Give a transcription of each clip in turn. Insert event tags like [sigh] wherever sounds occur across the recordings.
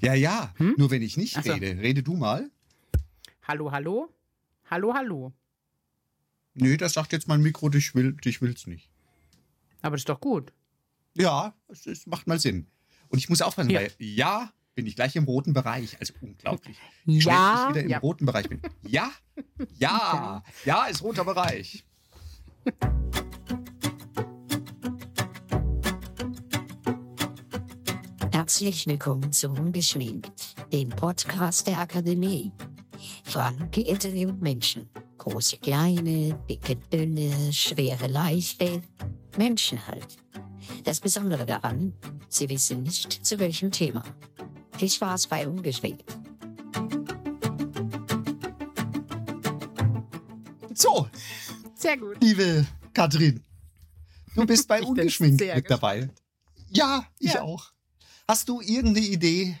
Ja, ja. Hm? Nur wenn ich nicht so. rede, rede du mal. Hallo, hallo? Hallo, hallo. Nö, das sagt jetzt mein Mikro, dich, will, dich will's nicht. Aber das ist doch gut. Ja, es, es macht mal Sinn. Und ich muss aufpassen, Ja. weil ja, bin ich gleich im roten Bereich. Also unglaublich. Wie Ja, ich wieder im ja. roten Bereich bin. Ja, [laughs] ja, ja, ist roter Bereich. [laughs] Herzlich willkommen zu Ungeschminkt, dem Podcast der Akademie. Von geälteren Menschen. Große, kleine, dicke, dünne, schwere, leichte. Menschen halt. Das Besondere daran, sie wissen nicht zu welchem Thema. Viel Spaß bei Ungeschminkt. So, Sehr gut. liebe Katrin, du bist bei Ungeschminkt mit dabei. Ja, ich Ja. auch. Hast du irgendeine Idee,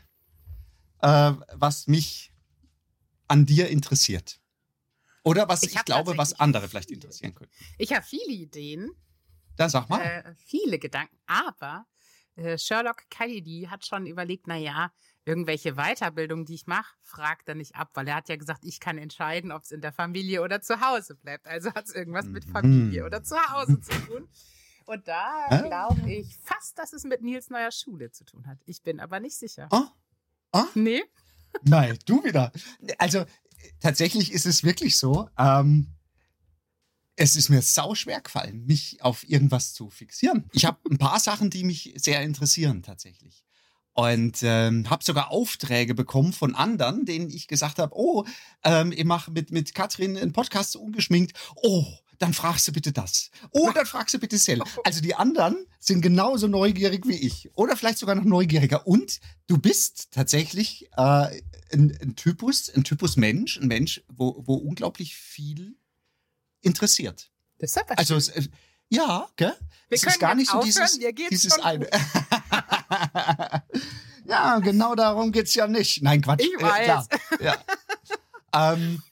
äh, was mich an dir interessiert? Oder was Ich ich, glaube, was andere vielleicht interessieren könnte? Ich habe viele Ideen, Dann sag mal. äh, viele Gedanken, aber äh, Sherlock Kennedy hat schon überlegt, na ja, irgendwelche Weiterbildungen, die ich mache, fragt er nicht ab, weil er hat ja gesagt, ich kann entscheiden, ob es in der Familie oder zu Hause bleibt. Also hat es irgendwas mit Mhm. Familie oder zu Hause zu tun. Und da glaube ich fast, dass es mit Nils neuer Schule zu tun hat. Ich bin aber nicht sicher. Ah, ah, Nee? nein, du wieder. Also tatsächlich ist es wirklich so. Ähm, es ist mir sau schwer gefallen, mich auf irgendwas zu fixieren. Ich habe ein paar Sachen, die mich sehr interessieren tatsächlich. Und ähm, habe sogar Aufträge bekommen von anderen, denen ich gesagt habe, oh, ähm, ich mache mit, mit Katrin einen Podcast so ungeschminkt. Oh, dann fragst du bitte das. Oh, dann fragst du bitte Sel. Also die anderen sind genauso neugierig wie ich. Oder vielleicht sogar noch neugieriger. Und du bist tatsächlich äh, ein, ein Typus, ein Typus Mensch, ein Mensch, wo, wo unglaublich viel interessiert. Das ist aber Also es, äh, ja, gell? Wir es können ist gar nicht so aufhören, dieses, dieses eine. [laughs] ja, genau darum geht's ja nicht. Nein, Quatsch. Ich Äh, weiß. klar. Ja. ähm,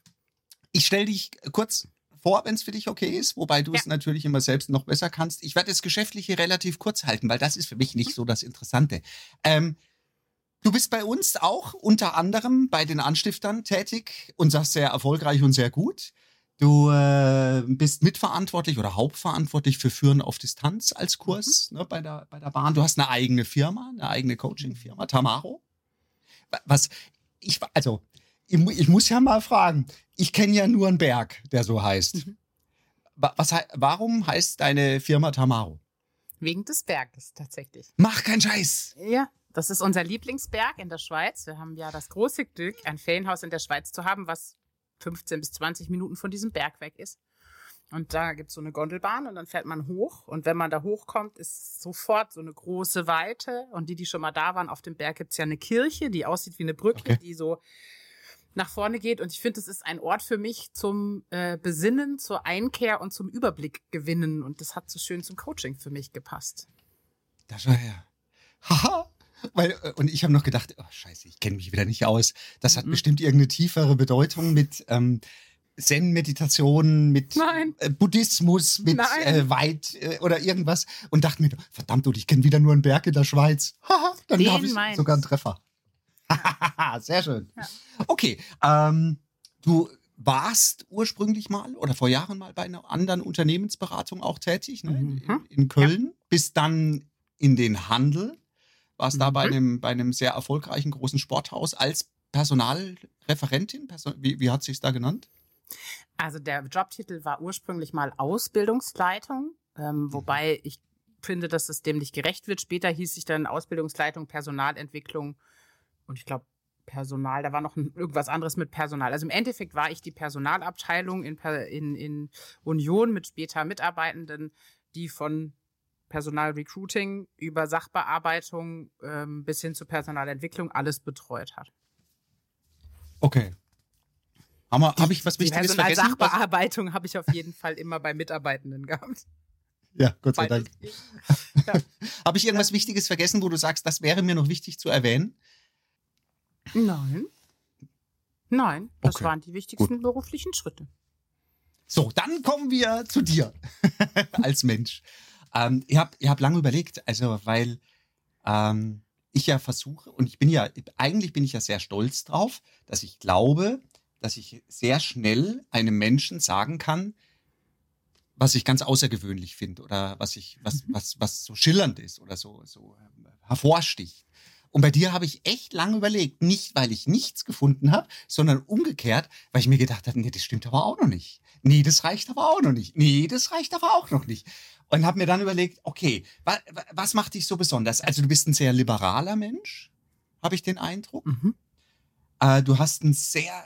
ich stelle dich kurz vor, wenn es für dich okay ist, wobei du Ja. es natürlich immer selbst noch besser kannst. Ich werde das Geschäftliche relativ kurz halten, weil das ist für mich nicht so das Interessante. Ähm, du bist bei uns auch unter anderem bei den Anstiftern tätig und sagst sehr erfolgreich und sehr gut. Du äh, bist mitverantwortlich oder hauptverantwortlich für Führen auf Distanz als Kurs ne, bei, der, bei der Bahn. Du hast eine eigene Firma, eine eigene Coaching-Firma, Tamaro. Wa- Was ich, also, ich, ich muss ja mal fragen. Ich kenne ja nur einen Berg, der so heißt. Wa- Was, warum heißt deine Firma Tamaro? Wegen des Berges tatsächlich. Mach keinen Scheiß. Ja, das ist unser Lieblingsberg in der Schweiz. Wir haben ja das große Glück, ein Ferienhaus in der Schweiz zu haben, was 15 bis 20 Minuten von diesem Berg weg ist. Und da gibt es so eine Gondelbahn und dann fährt man hoch. Und wenn man da hochkommt, ist sofort so eine große Weite. Und die, die schon mal da waren, auf dem Berg gibt es ja eine Kirche, die aussieht wie eine Brücke, Okay. die so nach vorne geht. Und ich finde, es ist ein Ort für mich zum äh, Besinnen, zur Einkehr und zum Überblick gewinnen. Und das hat so schön zum Coaching für mich gepasst. Da schau her. Haha. Weil, äh, und ich habe noch gedacht, oh scheiße, ich kenne mich wieder nicht aus. Das hat Mhm. bestimmt irgendeine tiefere Bedeutung mit ähm, Zen-Meditation, mit äh, Buddhismus, mit äh, Weit äh, oder irgendwas. Und dachte mir, verdammt, und ich kenne wieder nur einen Berg in der Schweiz. Haha, dann habe ich sogar einen Treffer. [laughs] Sehr schön. Ja. Okay, ähm, du warst ursprünglich mal oder vor Jahren mal bei einer anderen Unternehmensberatung auch tätig, ne? Mhm. in, in Köln, bist dann in den Handel, warst da bei Mhm. einem, bei einem sehr erfolgreichen großen Sporthaus als Personalreferentin. Person, wie, wie hat sich's da genannt? Also der Jobtitel war ursprünglich mal Ausbildungsleitung, ähm, wobei ich finde, dass es dem nicht gerecht wird. Später hieß sich dann Ausbildungsleitung, Personalentwicklung und ich glaube Personal, da war noch ein, irgendwas anderes mit Personal. Also im Endeffekt war ich die Personalabteilung in, in, in Union mit später Mitarbeitenden, die von Personalrecruiting über Sachbearbeitung ähm, bis hin zur Personalentwicklung alles betreut hat. Okay. Habe hab ich was Wichtiges vergessen? Was- Personalsachbearbeitung habe ich auf jeden Fall immer bei Mitarbeitenden gehabt. Ja, Gott sei Dank. ging. [laughs] Habe ich irgendwas Wichtiges vergessen, wo du sagst, das wäre mir noch wichtig zu erwähnen? Nein. Nein, das Okay, waren die wichtigsten beruflichen Schritte. So, dann kommen wir zu dir [laughs] als Mensch. Ähm, ich habe ich hab lange überlegt, also weil ähm, ich ja versuche, und ich bin ja, eigentlich bin ich ja sehr stolz drauf, dass ich glaube, dass ich sehr schnell einem Menschen sagen kann, was ich ganz außergewöhnlich finde oder was ich, was, mhm. was, was so schillernd ist oder so, so ähm, hervorsticht. Und bei dir habe ich echt lange überlegt, nicht weil ich nichts gefunden habe, sondern umgekehrt, weil ich mir gedacht habe, nee, das stimmt aber auch noch nicht. Nee, das reicht aber auch noch nicht. Nee, das reicht aber auch noch nicht. Und habe mir dann überlegt, okay, wa, was macht dich so besonders? Also du bist ein sehr liberaler Mensch, habe ich den Eindruck. Mhm. Äh, du hast ein sehr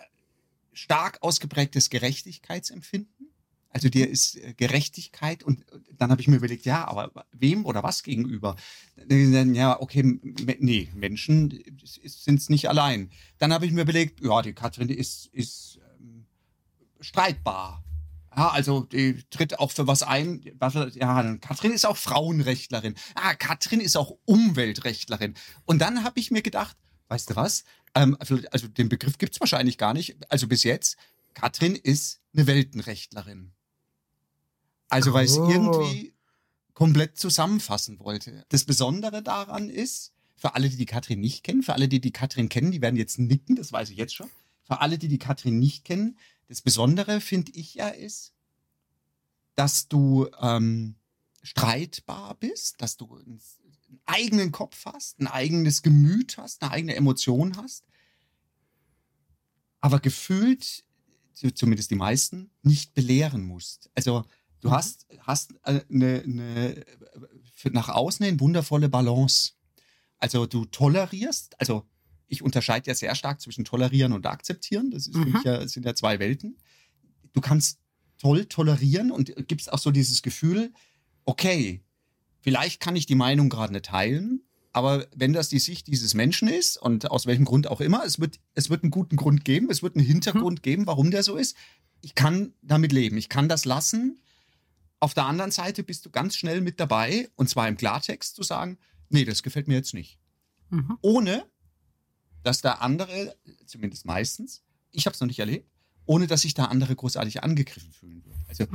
stark ausgeprägtes Gerechtigkeitsempfinden. Also dir ist äh, Gerechtigkeit und dann habe ich mir überlegt, ja, aber wem oder was gegenüber? Ja, okay, nee, Menschen sind es nicht allein. Dann habe ich mir überlegt, ja, die Katrin ist, ist ähm, streitbar. Ja, also die tritt auch für was ein. Ja, Katrin ist auch Frauenrechtlerin. Ah, Katrin ist auch Umweltrechtlerin. Und dann habe ich mir gedacht, weißt du was? Ähm, also, also den Begriff gibt es wahrscheinlich gar nicht. Also bis jetzt, Katrin ist eine Weltenrechtlerin. Also weil ich es oh. irgendwie komplett zusammenfassen wollte. Das Besondere daran ist, für alle, die die Katrin nicht kennen, für alle, die die Katrin kennen, die werden jetzt nicken, das weiß ich jetzt schon. Für alle, die die Katrin nicht kennen, das Besondere, finde ich ja, ist, dass du ähm, streitbar bist, dass du einen, einen eigenen Kopf hast, ein eigenes Gemüt hast, eine eigene Emotion hast, aber gefühlt, zumindest die meisten, nicht belehren musst. Also du mhm. hast, hast eine, eine, nach außen eine wundervolle Balance. Also du tolerierst, also ich unterscheide ja sehr stark zwischen tolerieren und akzeptieren. Das ist mhm. ja, das sind ja zwei Welten. Du kannst toll tolerieren und gibst auch so dieses Gefühl, okay, vielleicht kann ich die Meinung gerade nicht teilen, aber wenn das die Sicht dieses Menschen ist und aus welchem Grund auch immer, es wird, es wird einen guten Grund geben, es wird einen Hintergrund mhm. geben, warum der so ist. Ich kann damit leben, ich kann das lassen. Auf der anderen Seite bist du ganz schnell mit dabei, und zwar im Klartext zu sagen, nee, das gefällt mir jetzt nicht. Mhm. Ohne dass da andere, zumindest meistens, ich habe es noch nicht erlebt, ohne dass sich da andere großartig angegriffen fühlen würden. Also,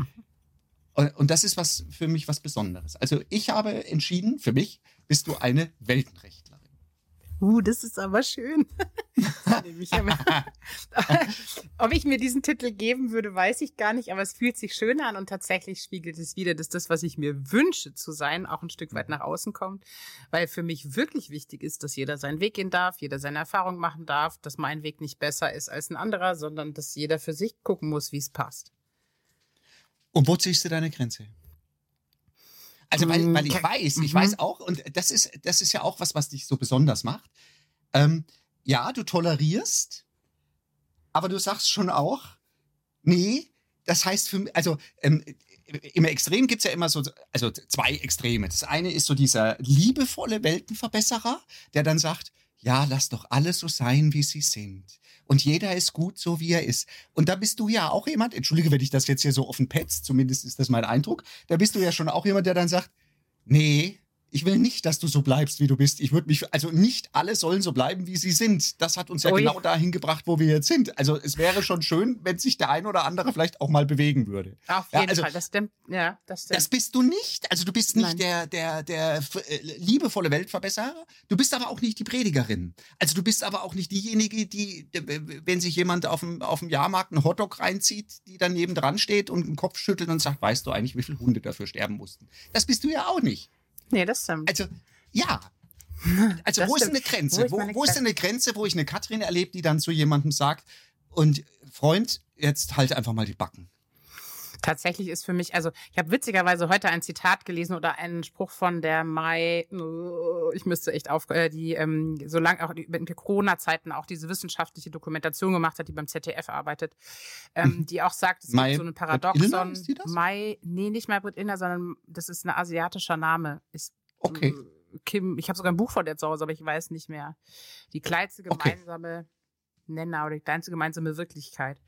und das ist was für mich was Besonderes. Also ich habe entschieden, für mich bist du eine Weltenrechtlerin. Uh, das ist aber schön. [laughs] [laughs] Ob ich mir diesen Titel geben würde, weiß ich gar nicht, aber es fühlt sich schön an und tatsächlich spiegelt es wieder, dass das, was ich mir wünsche zu sein, auch ein Stück weit nach außen kommt, weil für mich wirklich wichtig ist, dass jeder seinen Weg gehen darf, jeder seine Erfahrung machen darf, dass mein Weg nicht besser ist als ein anderer, sondern dass jeder für sich gucken muss, wie es passt. Und wo ziehst du deine Grenze? Also weil, weil ich weiß, ich weiß mhm. auch, und das ist, das ist ja auch was, was dich so besonders macht. Ähm, ja, du tolerierst, aber du sagst schon auch, nee, das heißt für mich, also ähm, im Extrem gibt's ja immer so, also zwei Extreme. Das eine ist so dieser liebevolle Weltenverbesserer, der dann sagt, ja, lass doch alles so sein, wie sie sind. Und jeder ist gut, so wie er ist. Und da bist du ja auch jemand, entschuldige, wenn ich das jetzt hier so offen petzt, zumindest ist das mein Eindruck, da bist du ja schon auch jemand, der dann sagt, nee, ich will nicht, dass du so bleibst, wie du bist. Ich würde mich, also nicht alle sollen so bleiben, wie sie sind. Das hat uns ja Ui. genau dahin gebracht, wo wir jetzt sind. Also es wäre schon schön, wenn sich der ein oder andere vielleicht auch mal bewegen würde. Auf jeden ja, also, Fall, das stimmt. Ja, das stimmt. Das bist du nicht. Also du bist nicht der, der, der äh, liebevolle Weltverbesserer. Du bist aber auch nicht die Predigerin. Also du bist aber auch nicht diejenige, die, wenn sich jemand auf dem, auf dem Jahrmarkt einen Hotdog reinzieht, die dann neben dran steht und den Kopf schüttelt und sagt, weißt du eigentlich, wie viele Hunde dafür sterben mussten? Das bist du ja auch nicht. Nee, das stimmt. Also, ja. [laughs] Also, das wo ist eine Grenze? Wo, wo ist eine Grenze, wo ich eine Katrin erlebe, die dann zu jemandem sagt, und Freund, jetzt halt einfach mal die Backen. Tatsächlich ist für mich, also ich habe witzigerweise heute ein Zitat gelesen oder einen Spruch von der Mai, ich müsste echt auf, äh, die ähm, so lang auch in Corona-Zeiten auch diese wissenschaftliche Dokumentation gemacht hat, die beim ZDF arbeitet, ähm, mhm. die auch sagt, es Mai gibt so ein Paradoxon. Mai, nee, nicht Mai Brit Inner, sondern das ist ein asiatischer Name. Ist, okay. Kim, ich habe sogar ein Buch von der zu Hause, aber ich weiß nicht mehr. Die kleinste gemeinsame okay. Nenner oder die kleinste gemeinsame Wirklichkeit.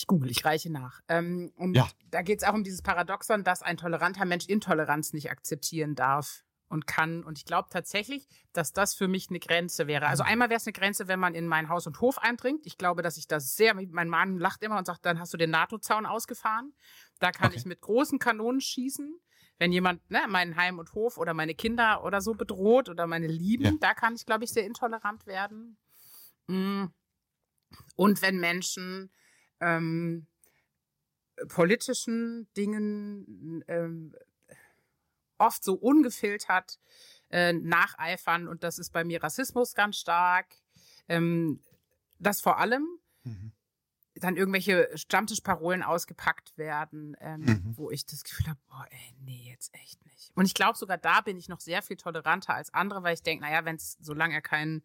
Ich google, ich reiche nach. Ähm, und ja. da geht es auch um dieses Paradoxon, dass ein toleranter Mensch Intoleranz nicht akzeptieren darf und kann. Und ich glaube tatsächlich, dass das für mich eine Grenze wäre. Also einmal wäre es eine Grenze, wenn man in mein Haus und Hof eindringt. Ich glaube, dass ich das sehr, mein Mann lacht immer und sagt, dann hast du den NATO-Zaun ausgefahren. Da kann okay. ich mit großen Kanonen schießen. wenn jemand ne, meinen Heim und Hof oder meine Kinder oder so bedroht oder meine Lieben, Ja. da kann ich, glaube ich, sehr intolerant werden. Mm. Und wenn Menschen ähm, politischen Dingen ähm, oft so ungefiltert äh, nacheifern und das ist bei mir Rassismus ganz stark. Ähm, das vor allem Mhm. dann irgendwelche Stammtischparolen ausgepackt werden, ähm, Mhm. wo ich das Gefühl habe, oh ey, nee, jetzt echt nicht. Und ich glaube, sogar da bin ich noch sehr viel toleranter als andere, weil ich denke, naja, wenn es, solange er keinen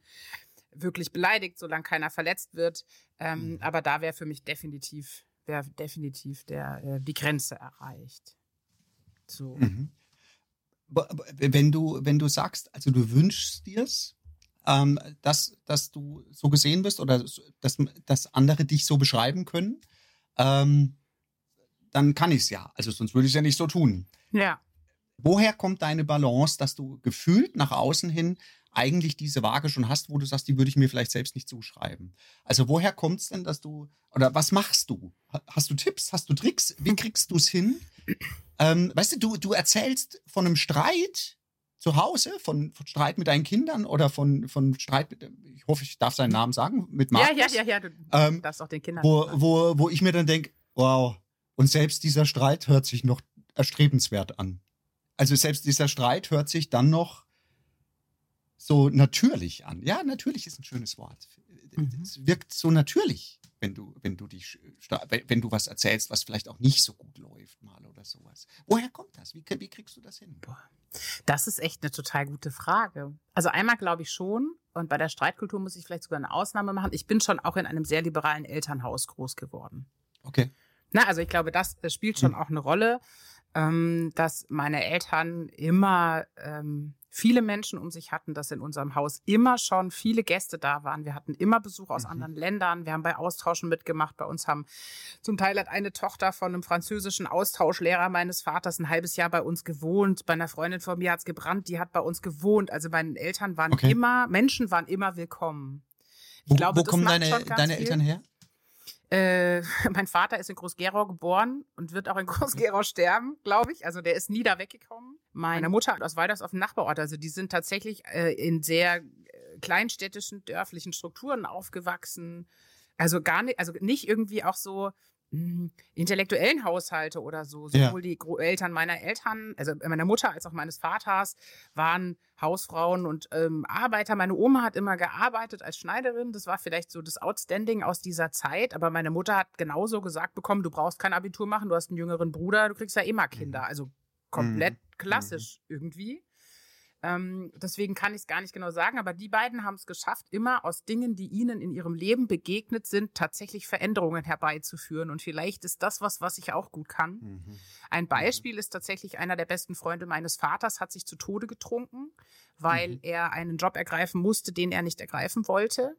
wirklich beleidigt, solange keiner verletzt wird, ähm, Mhm. aber da wäre für mich definitiv, wäre definitiv der, äh, die Grenze erreicht. So. Mhm. Wenn du, wenn du sagst, also du wünschst dir's, ähm, dass, dass du so gesehen wirst oder dass, dass andere dich so beschreiben können, ähm, dann kann ich es ja. Also sonst würde ich es ja nicht so tun. Ja. Woher kommt deine Balance, dass du gefühlt nach außen hin eigentlich diese Waage schon hast, wo du sagst, die würde ich mir vielleicht selbst nicht zuschreiben? Also woher kommt es denn, dass du, oder was machst du? Ha- Hast du Tipps, hast du Tricks? Wie kriegst du es hin? Ähm, weißt du, du, du erzählst von einem Streit zu Hause, von, von Streit mit deinen Kindern oder von, von Streit mit, ich hoffe, ich darf seinen Namen sagen, mit ja, Markus. ja, ja, ja, du Ähm, darfst auch den Kindern wo, sagen. wo, wo ich mir dann denke, wow, und selbst dieser Streit hört sich noch erstrebenswert an. Also selbst dieser Streit hört sich dann noch so natürlich an. Ja, natürlich ist ein schönes Wort. Mhm. Es wirkt so natürlich, wenn du, wenn du dich, wenn du was erzählst, was vielleicht auch nicht so gut läuft mal oder sowas. Woher kommt das? Wie, wie kriegst du das hin? Das ist echt eine total gute Frage. Also einmal glaube ich schon, und bei der Streitkultur muss ich vielleicht sogar eine Ausnahme machen. Ich bin schon auch in einem sehr liberalen Elternhaus groß geworden. Okay. Na, also ich glaube, das äh, spielt schon auch eine Rolle, ähm, dass meine Eltern immer ähm, viele Menschen um sich hatten, dass in unserem Haus immer schon viele Gäste da waren. Wir hatten immer Besuch aus Mhm. anderen Ländern. Wir haben bei Austauschen mitgemacht. Bei uns haben zum Teil hat eine Tochter von einem französischen Austauschlehrer meines Vaters ein halbes Jahr bei uns gewohnt. Bei einer Freundin von mir hat's gebrannt, die hat bei uns gewohnt. Also meine Eltern waren Okay. immer, Menschen waren immer willkommen. Ich Wo, glaube, wo kommen deine, deine. Eltern her? Äh, [laughs] mein Vater ist in Groß-Gerau geboren und wird auch in [laughs] Groß-Gerau sterben, glaube ich. Also der ist nie da weggekommen. Meine Mutter aus Weiders auf dem Nachbarort. Also die sind tatsächlich äh, in sehr äh, kleinstädtischen, dörflichen Strukturen aufgewachsen. Also gar nicht, also nicht irgendwie auch so intellektuellen Haushalte oder so. Ja. Sowohl die Gro Eltern meiner Eltern, also meiner Mutter als auch meines Vaters, waren Hausfrauen und ähm, Arbeiter. Meine Oma hat immer gearbeitet als Schneiderin. Das war vielleicht so das Outstanding aus dieser Zeit. Aber meine Mutter hat genauso gesagt bekommen, du brauchst kein Abitur machen, du hast einen jüngeren Bruder, du kriegst ja immer Kinder. Also komplett Mhm. klassisch irgendwie. Ähm, deswegen kann ich es gar nicht genau sagen, aber die beiden haben es geschafft, immer aus Dingen, die ihnen in ihrem Leben begegnet sind, tatsächlich Veränderungen herbeizuführen. Und vielleicht ist das was, was ich auch gut kann. Mhm. Ein Beispiel ist tatsächlich einer der besten Freunde meines Vaters hat sich zu Tode getrunken, weil Mhm. er einen Job ergreifen musste, den er nicht ergreifen wollte.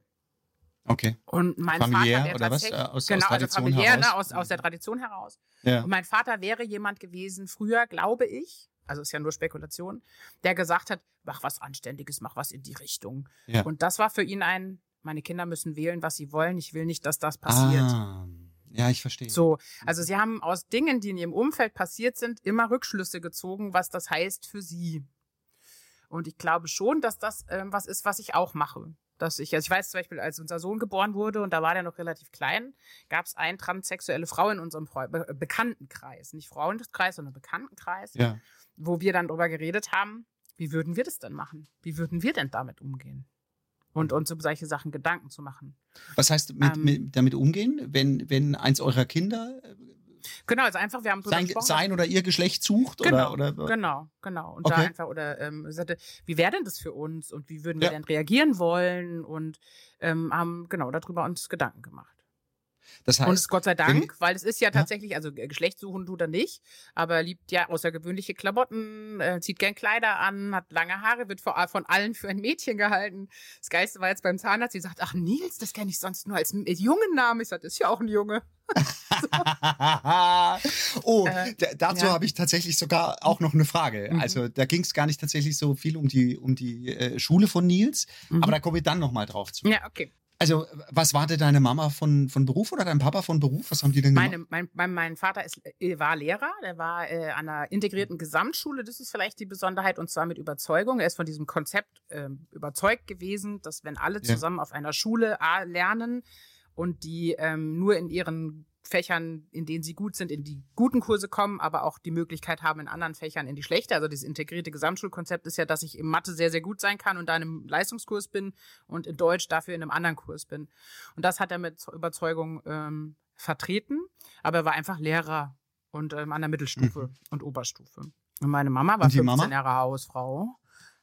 Okay. Und mein Familiär Vater, was? tatsächlich, Äh, aus- aus genau, also Tradition familiär, heraus? ne, aus, aus der Tradition heraus. Ja. Und mein Vater wäre jemand gewesen, früher, glaube ich, also ist ja nur Spekulation, der gesagt hat, mach was Anständiges, mach was in die Richtung. Ja. Und das war für ihn ein, meine Kinder müssen wählen, was sie wollen. Ich will nicht, dass das passiert. Ah, ja, ich verstehe. So, also sie haben aus Dingen, die in ihrem Umfeld passiert sind, immer Rückschlüsse gezogen, was das heißt für sie. Und ich glaube schon, dass das ähm, was ist, was ich auch mache. Dass ich, also ich weiß zum Beispiel, als unser Sohn geboren wurde und da war der noch relativ klein, gab es eine transsexuelle Frau in unserem Be Bekanntenkreis. Nicht Freundeskreis, sondern Bekanntenkreis, Ja. wo wir dann drüber geredet haben, wie würden wir das denn machen? Wie würden wir denn damit umgehen? Und uns um solche Sachen Gedanken zu machen. Was heißt mit, Ähm, mit, damit umgehen, wenn, wenn eins eurer Kinder äh, Genau, also einfach, wir haben drüber sein, gesprochen. sein oder ihr Geschlecht sucht? Genau, oder, oder, genau, genau. Und da Okay. einfach, oder ähm, sagte, wie wäre denn das für uns und wie würden wir Ja. denn reagieren wollen? Und ähm, haben genau darüber uns Gedanken gemacht. Das und es heißt, Gott sei Dank, weil es ist ja tatsächlich, also Geschlecht suchen tut er nicht, aber er liebt ja außergewöhnliche Klamotten, äh, zieht gern Kleider an, hat lange Haare, wird vor, von allen für ein Mädchen gehalten. Das Geilste war jetzt beim Zahnarzt, die sagt, ach Nils, das kenne ich sonst nur als jungen Namen. Ich sagte, ist ja auch ein Junge. [laughs] oh, Äh, da, dazu ja. habe ich tatsächlich sogar auch noch eine Frage. Mhm. Also da ging es gar nicht tatsächlich so viel um die, um die äh, Schule von Nils, Mhm. aber da komme ich dann nochmal drauf zu. Ja, okay. Also, was war denn deine Mama von, von Beruf oder dein Papa von Beruf? Was haben die denn gemacht? Meine, mein, mein, mein Vater ist, äh, war Lehrer, der war äh, an einer integrierten Gesamtschule, das ist vielleicht die Besonderheit, und zwar mit Überzeugung. Er ist von diesem Konzept äh, überzeugt gewesen, dass wenn alle Ja. zusammen auf einer Schule A, lernen und die ähm, nur in ihren Fächern, in denen sie gut sind, in die guten Kurse kommen, aber auch die Möglichkeit haben, in anderen Fächern in die schlechte. Also dieses integrierte Gesamtschulkonzept ist ja, dass ich in Mathe sehr, sehr gut sein kann und da in einem Leistungskurs bin und in Deutsch dafür in einem anderen Kurs bin. Und das hat er mit Überzeugung ähm, vertreten, aber er war einfach Lehrer und ähm, an der Mittelstufe und Oberstufe. Und meine Mama war Mhm. Und die 15 Mama? Jahre Hausfrau.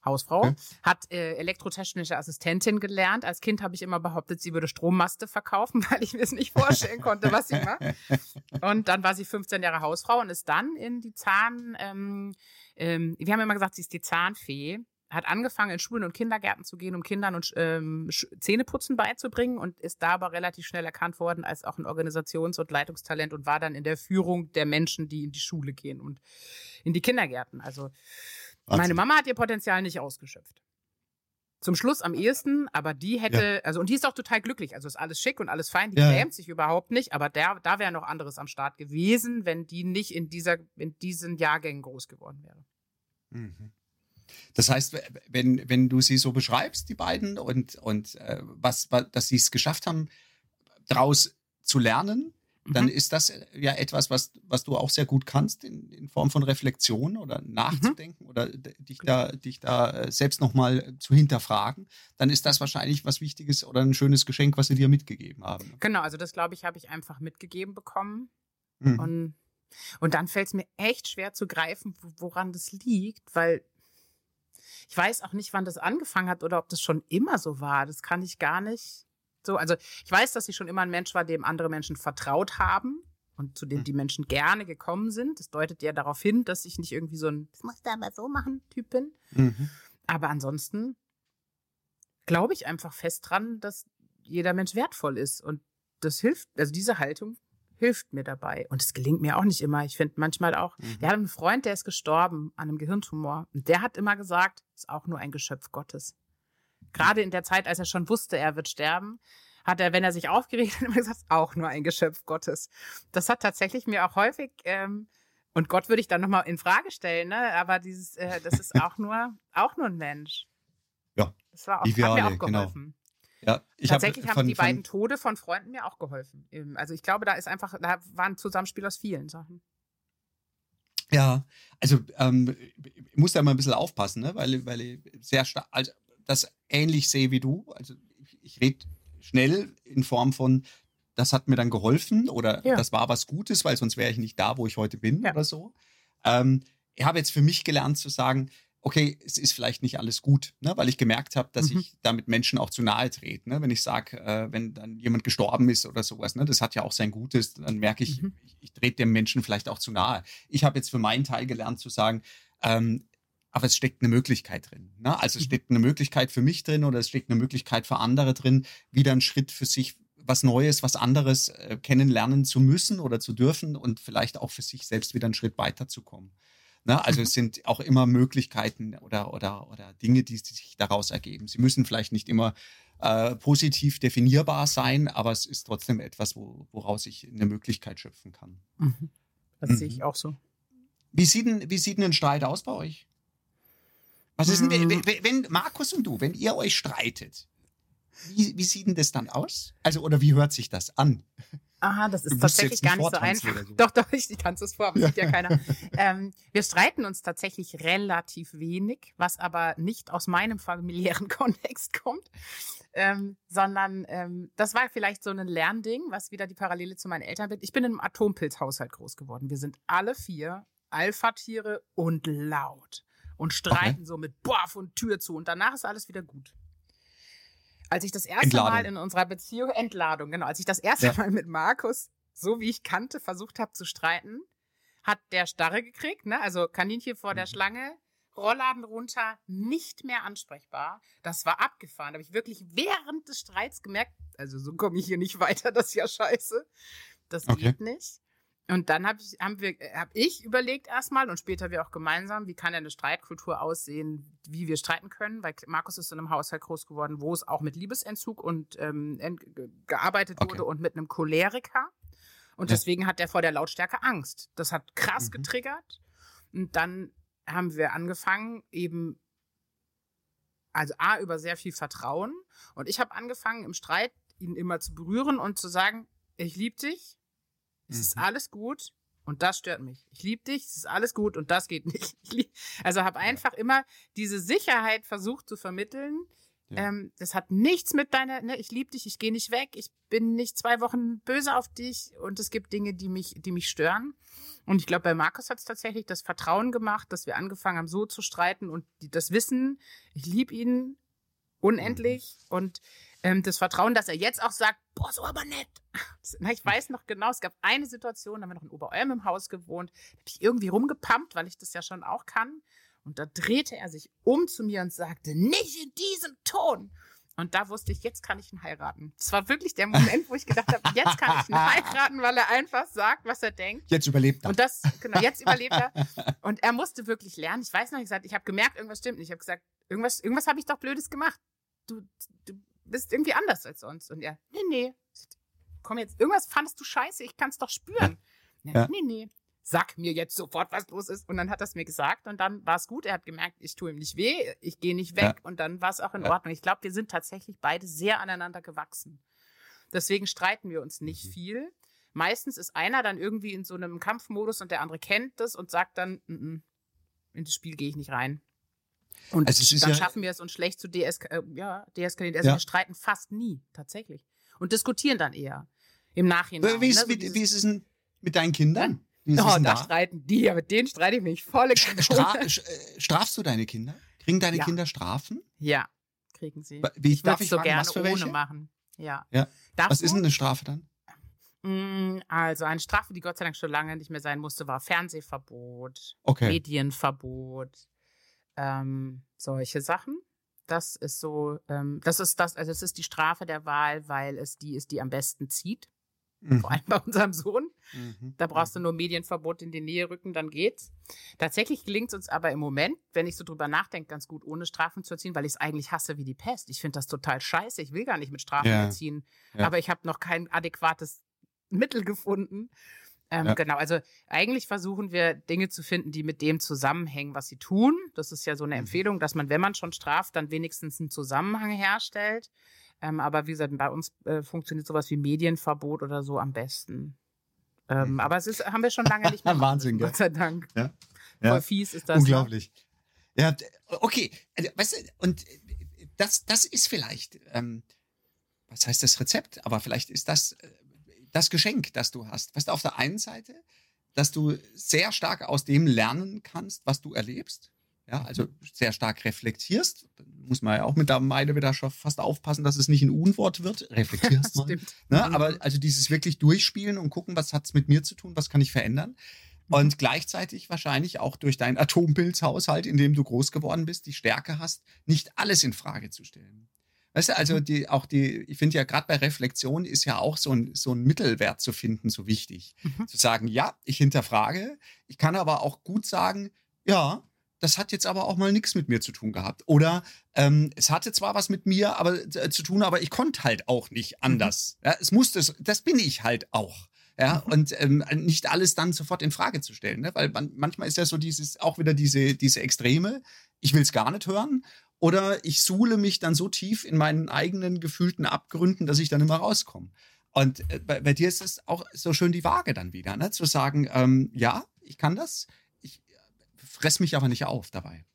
Hausfrau, Okay. hat äh, elektrotechnische Assistentin gelernt. Als Kind habe ich immer behauptet, sie würde Strommaste verkaufen, [laughs] weil ich mir es nicht vorstellen konnte, was sie macht. Und dann war sie 15 Jahre Hausfrau und ist dann in die Zahn, ähm, ähm, wir haben immer gesagt, sie ist die Zahnfee, hat angefangen in Schulen und Kindergärten zu gehen, um Kindern und ähm, Zähneputzen beizubringen und ist da aber relativ schnell erkannt worden als auch ein Organisations- und Leitungstalent und war dann in der Führung der Menschen, die in die Schule gehen und in die Kindergärten. Also meine Wahnsinn. Mama hat ihr Potenzial nicht ausgeschöpft. Zum Schluss am ehesten, aber die hätte, also und die ist auch total glücklich. Also ist alles schick und alles fein, die Ja, ja. grämt sich überhaupt nicht, aber der, da wäre noch anderes am Start gewesen, wenn die nicht in dieser, in diesen Jahrgängen groß geworden wäre. Mhm. Das heißt, wenn, wenn du sie so beschreibst, die beiden, und, und äh, was, was, dass sie es geschafft haben, daraus zu lernen, dann Mhm. ist das ja etwas, was, was du auch sehr gut kannst in, in Form von Reflexion oder nachzudenken oder d- dich da, dich da äh, selbst nochmal zu hinterfragen. Dann ist das wahrscheinlich was Wichtiges oder ein schönes Geschenk, was sie dir mitgegeben haben. Genau, also das glaube ich, habe ich einfach mitgegeben bekommen. Mhm. Und, und dann fällt es mir echt schwer zu greifen, wo- woran das liegt, weil ich weiß auch nicht, wann das angefangen hat oder ob das schon immer so war. Das kann ich gar nicht so. Also ich weiß, dass ich schon immer ein Mensch war, dem andere Menschen vertraut haben und zu dem Mhm. die Menschen gerne gekommen sind. Das deutet ja darauf hin, dass ich nicht irgendwie so ein, das musst du aber so machen, Typ bin. Mhm. Aber ansonsten glaube ich einfach fest dran, dass jeder Mensch wertvoll ist. Und das hilft, also diese Haltung hilft mir dabei. Und es gelingt mir auch nicht immer. Ich finde manchmal auch, Mhm. wir haben einen Freund, der ist gestorben an einem Gehirntumor. Und der hat immer gesagt, ist auch nur ein Geschöpf Gottes. Gerade in der Zeit, als er schon wusste, er wird sterben, hat er, wenn er sich aufgeregt hat, [laughs] immer gesagt, auch nur ein Geschöpf Gottes. Das hat tatsächlich mir auch häufig, ähm, und Gott würde ich dann nochmal in Frage stellen, ne? Aber dieses, äh, das ist auch nur, auch nur ein Mensch. Ja, Das war auch, hat mir alle, auch genau. geholfen. Ja, ich hab Tatsächlich haben von- die von- beiden Tode von Freunden mir auch geholfen. Also ich glaube, da ist einfach, da war ein Zusammenspiel aus vielen Sachen. Ja, also ähm, ich muss da mal ein bisschen aufpassen, ne? weil, weil ich sehr stark, also das ähnlich sehe wie du. Also ich, ich rede schnell in Form von, das hat mir dann geholfen oder Ja. das war was Gutes, weil sonst wäre ich nicht da, wo ich heute bin Ja. oder so. Ähm, ich habe jetzt für mich gelernt zu sagen, okay, es ist vielleicht nicht alles gut, ne? weil ich gemerkt habe, dass Mhm. ich damit Menschen auch zu nahe trete. Ne? Wenn ich sage, äh, wenn dann jemand gestorben ist oder sowas, ne? das hat ja auch sein Gutes, dann merke ich, Mhm. ich, ich trete dem Menschen vielleicht auch zu nahe. Ich habe jetzt für meinen Teil gelernt zu sagen, ähm, aber es steckt eine Möglichkeit drin. Ne? Also es Mhm. steckt eine Möglichkeit für mich drin oder es steckt eine Möglichkeit für andere drin, wieder einen Schritt für sich was Neues, was anderes äh, kennenlernen zu müssen oder zu dürfen und vielleicht auch für sich selbst wieder einen Schritt weiterzukommen. Ne? Also Mhm. es sind auch immer Möglichkeiten oder, oder, oder Dinge, die sich daraus ergeben. Sie müssen vielleicht nicht immer äh, positiv definierbar sein, aber es ist trotzdem etwas, wo, woraus ich eine Möglichkeit schöpfen kann. Das Mhm. sehe ich auch so. Wie sieht denn, wie sieht denn ein Streit aus bei euch? Was ist denn, wenn, wenn- wenn Markus und du, wenn ihr euch streitet, wie, wie sieht denn das dann aus? Also, oder wie hört sich das an? Aha, das ist tatsächlich gar nicht so einfach. so. Doch, doch, ich, ich tanze es vor, aber sieht ja [laughs] keiner. ähm, wir streiten uns tatsächlich relativ wenig, was aber nicht aus meinem familiären [laughs] Kontext kommt, ähm, sondern ähm, das war vielleicht so ein Lernding, was wieder die Parallele zu meinen Eltern wird. Ich bin in einem Atompilzhaushalt groß geworden. Wir sind alle vier Alpha-Tiere und laut und streiten so mit Boff und Tür zu und danach ist alles wieder gut. Als ich das erste Entladung. Mal in unserer Beziehung, Entladung, genau, als ich das erste Ja. Mal mit Markus, so wie ich kannte, versucht habe zu streiten, hat der Starre gekriegt, ne? Also Kaninchen vor der Mhm. Schlange, Rollladen runter, nicht mehr ansprechbar. Das war abgefahren. Da habe ich wirklich während des Streits gemerkt, also so komme ich hier nicht weiter, das ist ja scheiße. Das Okay. geht nicht. Und dann hab ich, haben wir, hab ich überlegt erstmal und später wir auch gemeinsam, wie kann denn eine Streitkultur aussehen, wie wir streiten können, weil Markus ist in einem Haushalt groß geworden, wo es auch mit Liebesentzug und ähm, gearbeitet okay. wurde und mit einem Choleriker. Und ja. deswegen hat er vor der Lautstärke Angst. Das hat krass mhm. getriggert. Und dann haben wir angefangen, eben, also A, über sehr viel Vertrauen. Und ich habe angefangen, im Streit ihn immer zu berühren und zu sagen, ich liebe dich, es mhm. ist alles gut und das stört mich. Ich liebe dich, es ist alles gut und das geht [laughs] nicht. also habe einfach immer diese Sicherheit versucht zu vermitteln. Ja. Ähm, das hat nichts mit deiner, ne, ich liebe dich, ich gehe nicht weg, ich bin nicht zwei Wochen böse auf dich und es gibt Dinge, die mich, die mich stören. Und ich glaube, bei Markus hat es tatsächlich das Vertrauen gemacht, dass wir angefangen haben, so zu streiten und die, das Wissen, ich liebe ihn unendlich mhm. und ähm, das Vertrauen, dass er jetzt auch sagt, boah, so aber nett. [laughs] Na, ich weiß noch genau, es gab eine Situation, da haben wir noch in Oberolm im Haus gewohnt, da habe ich irgendwie rumgepumpt, weil ich das ja schon auch kann. Und da drehte er sich um zu mir und sagte, nicht in diesem Ton. Und da wusste ich, jetzt kann ich ihn heiraten. Das war wirklich der Moment, wo ich gedacht habe, jetzt kann ich ihn [laughs] heiraten, weil er einfach sagt, was er denkt. Jetzt überlebt er. Und das, genau, jetzt überlebt er. Und er musste wirklich lernen. Ich weiß noch, ich gesagt, ich habe gemerkt, irgendwas stimmt nicht. Ich habe gesagt, irgendwas, irgendwas habe ich doch Blödes gemacht. Du, du bist irgendwie anders als sonst. Und er, nee, nee. Komm jetzt, irgendwas fandest du scheiße, ich kann es doch spüren. Ja. Ja. Nee, nee. Sag mir jetzt sofort, was los ist. Und dann hat er es mir gesagt und dann war es gut. Er hat gemerkt, ich tue ihm nicht weh, ich gehe nicht weg ja. und dann war es auch in Ordnung. Ich glaube, wir sind tatsächlich beide sehr aneinander gewachsen. Deswegen streiten wir uns nicht mhm. viel. Meistens ist einer dann irgendwie in so einem Kampfmodus und der andere kennt das und sagt dann, N -n, in das Spiel gehe ich nicht rein. Und also dann ja schaffen wir es uns schlecht zu deesk äh, ja, deeskalieren. Also ja. wir streiten fast nie, tatsächlich. Und diskutieren dann eher im Nachhinein. Wie ist, ne? so wie, ist es denn mit deinen Kindern? Wie oh, da, da streiten die, ja, mit denen streite ich mich volle Stra äh, Strafst du deine Kinder? Kriegen deine ja. Kinder Strafen? Ja, kriegen sie. Wie, ich darf ich so fragen, gerne ohne welche? machen. Ja. ja. Was ist denn eine Strafe dann? Mm, also eine Strafe, die Gott sei Dank schon lange nicht mehr sein musste, war Fernsehverbot, okay. Medienverbot, ähm, solche Sachen. Das ist so, ähm, das ist das, also es ist die Strafe der Wahl, weil es die ist, die am besten zieht. Mhm. Vor allem bei unserem Sohn. Mhm. Da brauchst du mhm. nur Medienverbot in die Nähe rücken, dann geht's. Tatsächlich gelingt es uns aber im Moment, wenn ich so drüber nachdenke, ganz gut, ohne Strafen zu erziehen, weil ich es eigentlich hasse wie die Pest. Ich finde das total scheiße. Ich will gar nicht mit Strafen ja. erziehen. Ja. Aber ich habe noch kein adäquates Mittel gefunden. Ähm, ja. Genau, also eigentlich versuchen wir Dinge zu finden, die mit dem zusammenhängen, was sie tun. Das ist ja so eine mhm. Empfehlung, dass man, wenn man schon straft, dann wenigstens einen Zusammenhang herstellt. Ähm, aber wie gesagt, bei uns äh, funktioniert sowas wie Medienverbot oder so am besten. Ähm, mhm. Aber es ist, haben wir schon lange nicht [laughs] mehr. Wahnsinn, Gott sei Dank. Ja. ja. Voll fies ist das. Unglaublich. Ja, okay. Also, weißt du, und das, das ist vielleicht, ähm, was heißt das Rezept? Aber vielleicht ist das äh, das Geschenk, das du hast. Weißt du, auf der einen Seite, dass du sehr stark aus dem lernen kannst, was du erlebst. Ja, also sehr stark reflektierst. Muss man ja auch mit der Meide wieder schon fast aufpassen, dass es nicht ein Unwort wird. Reflektierst [laughs] mal. Ne? Aber also dieses wirklich durchspielen und gucken, was hat es mit mir zu tun, was kann ich verändern. Mhm. Und gleichzeitig wahrscheinlich auch durch deinen Atompilzhaushalt, in dem du groß geworden bist, die Stärke hast, nicht alles in Frage zu stellen. Weißt du, also mhm. die, auch die, ich finde ja gerade bei Reflexion ist ja auch so ein, so ein Mittelwert zu finden so wichtig. Mhm. Zu sagen, ja, ich hinterfrage, ich kann aber auch gut sagen, ja, das hat jetzt aber auch mal nichts mit mir zu tun gehabt. Oder ähm, es hatte zwar was mit mir aber, äh, zu tun, aber ich konnte halt auch nicht mhm. anders. Mhm. Ja, es musste, das bin ich halt auch. Ja, mhm. und ähm, nicht alles dann sofort in Frage zu stellen, ne? weil man, manchmal ist ja so dieses, auch wieder diese, diese Extreme, ich will es gar nicht hören oder ich suhle mich dann so tief in meinen eigenen gefühlten Abgründen, dass ich dann immer rauskomme. Und äh, bei, bei, dir ist es auch so schön die Waage dann wieder, ne? zu sagen, ähm, ja, ich kann das, ich äh, fress mich aber nicht auf dabei.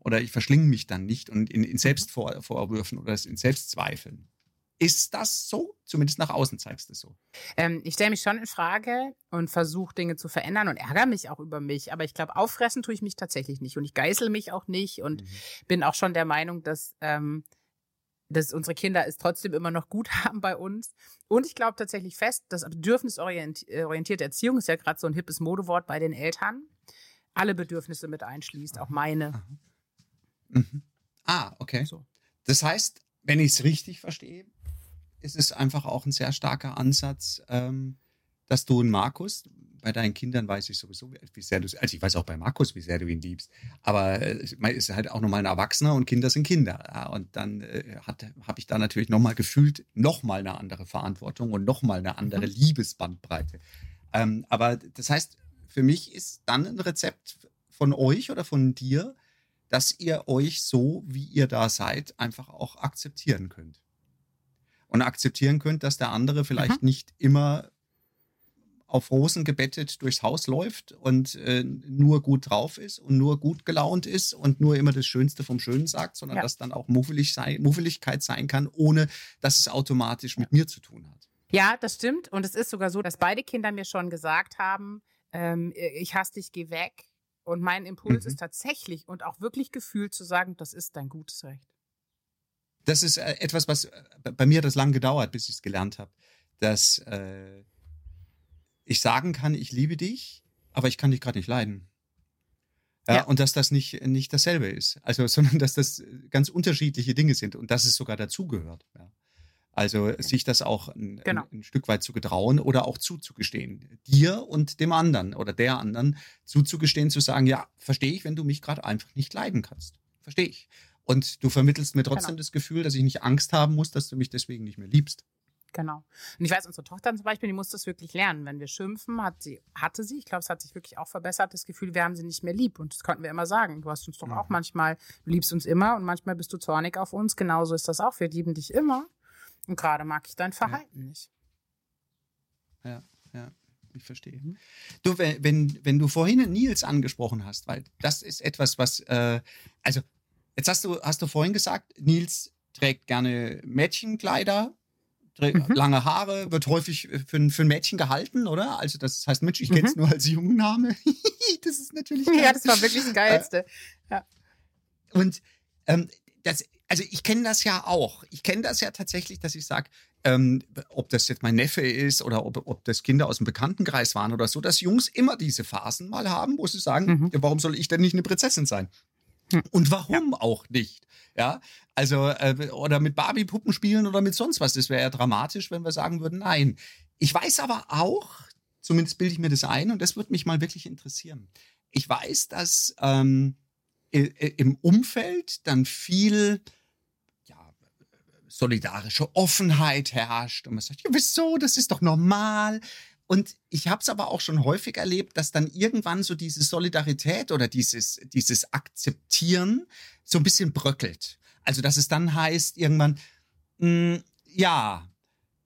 Oder ich verschlinge mich dann nicht und in, in Selbstvorwürfen oder in Selbstzweifeln. Ist das so? Zumindest nach außen zeigst du es so. Ähm, ich stelle mich schon in Frage und versuche Dinge zu verändern und ärgere mich auch über mich. Aber ich glaube, auffressen tue ich mich tatsächlich nicht. Und ich geißel mich auch nicht und mhm. bin auch schon der Meinung, dass, ähm, dass unsere Kinder es trotzdem immer noch gut [laughs] haben bei uns. Und ich glaube tatsächlich fest, dass bedürfnisorientierte Erziehung ist ja gerade so ein hippes Modewort bei den Eltern. Alle Bedürfnisse mit einschließt, auch meine. Mhm. Ah, okay. So. Das heißt, wenn ich es richtig verstehe, ist es einfach auch ein sehr starker Ansatz, ähm, dass du einen Markus, bei deinen Kindern weiß ich sowieso, wie sehr du, also ich weiß auch bei Markus, wie sehr du ihn liebst. Aber man ist halt auch nochmal ein Erwachsener und Kinder sind Kinder. Und dann äh, habe ich da natürlich nochmal gefühlt nochmal eine andere Verantwortung und nochmal eine andere mhm. Liebesbandbreite. Ähm, aber das heißt, für mich ist dann ein Rezept von euch oder von dir, dass ihr euch so, wie ihr da seid, einfach auch akzeptieren könnt. Und akzeptieren könnt, dass der andere vielleicht mhm. nicht immer auf Rosen gebettet durchs Haus läuft und äh, nur gut drauf ist und nur gut gelaunt ist und nur immer das Schönste vom Schönen sagt, sondern ja. dass dann auch Muffelig sei, Muffeligkeit sein kann, ohne dass es automatisch mit mir zu tun hat. Ja, das stimmt. Und es ist sogar so, dass beide Kinder mir schon gesagt haben, ähm, ich hasse dich, geh weg. Und mein Impuls mhm. ist tatsächlich und auch wirklich gefühlt zu sagen, das ist dein gutes Recht. Das ist äh, etwas, was äh, bei mir das lang gedauert, bis ich es gelernt habe, dass äh, ich sagen kann, ich liebe dich, aber ich kann dich gerade nicht leiden. Ja, ja, Und dass das nicht, nicht dasselbe ist. Also, [laughs] sondern dass das ganz unterschiedliche Dinge sind und dass es sogar dazugehört. Ja. Also sich das auch ein, genau. ein, ein, Stück weit zu getrauen oder auch zuzugestehen. Dir und dem anderen oder der anderen zuzugestehen, zu sagen, ja, verstehe ich, wenn du mich gerade einfach nicht leiden kannst. Verstehe ich. Und du vermittelst mir trotzdem genau. das Gefühl, dass ich nicht Angst haben muss, dass du mich deswegen nicht mehr liebst. Genau. Und ich weiß, unsere Tochter zum Beispiel, die muss das wirklich lernen. Wenn wir schimpfen, hat sie, hatte sie, ich glaube, es hat sich wirklich auch verbessert, das Gefühl, wir haben sie nicht mehr lieb. Und das konnten wir immer sagen. Du hast uns doch mhm. auch manchmal, du liebst uns immer und manchmal bist du zornig auf uns. Genauso ist das auch. Wir lieben dich immer. Und gerade mag ich dein Verhalten ja. nicht. Ja, ja, ich verstehe. Mhm. Du, wenn, wenn du vorhin Nils angesprochen hast, weil das ist etwas, was, äh, also jetzt hast du, hast du vorhin gesagt, Nils trägt gerne Mädchenkleider, trägt mhm. lange Haare, wird häufig für, für ein Mädchen gehalten, oder? Also das heißt, Mensch, ich kenne es mhm. nur als Jungenname. [laughs] das ist natürlich geil. Ja, das war wirklich das Geilste. Äh, ja. Und ähm, das, also ich kenne das ja auch. Ich kenne das ja tatsächlich, dass ich sage, ähm, ob das jetzt mein Neffe ist oder ob, ob das Kinder aus dem Bekanntenkreis waren oder so, dass Jungs immer diese Phasen mal haben, wo sie sagen, mhm. ja, warum soll ich denn nicht eine Prinzessin sein? Hm. Und warum ja. auch nicht? Ja, also äh, oder mit Barbie-Puppen spielen oder mit sonst was. Das wäre ja dramatisch, wenn wir sagen würden, nein. Ich weiß aber auch, zumindest bilde ich mir das ein, und das würde mich mal wirklich interessieren. Ich weiß, dass ähm, im Umfeld dann viel solidarische Offenheit herrscht und man sagt, ja, wieso, das ist doch normal. Und ich habe es aber auch schon häufig erlebt, dass dann irgendwann so diese Solidarität oder dieses, dieses Akzeptieren so ein bisschen bröckelt. Also, dass es dann heißt, irgendwann, mh, hm, ja,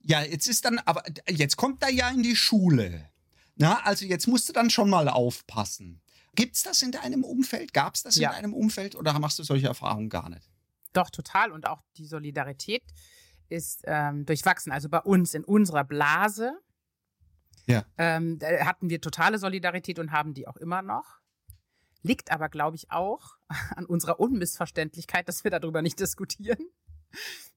ja, jetzt ist dann, aber jetzt kommt er ja in die Schule. Na, also jetzt musst du dann schon mal aufpassen. Gibt's das in deinem Umfeld? Gab es das ja. in deinem Umfeld oder machst du solche Erfahrungen gar nicht? Doch, total. Und auch die Solidarität ist ähm, durchwachsen. Also bei uns in unserer Blase ja. ähm, hatten wir totale Solidarität und haben die auch immer noch. Liegt aber, glaube ich, auch [laughs] an unserer Unmissverständlichkeit, dass wir darüber nicht diskutieren.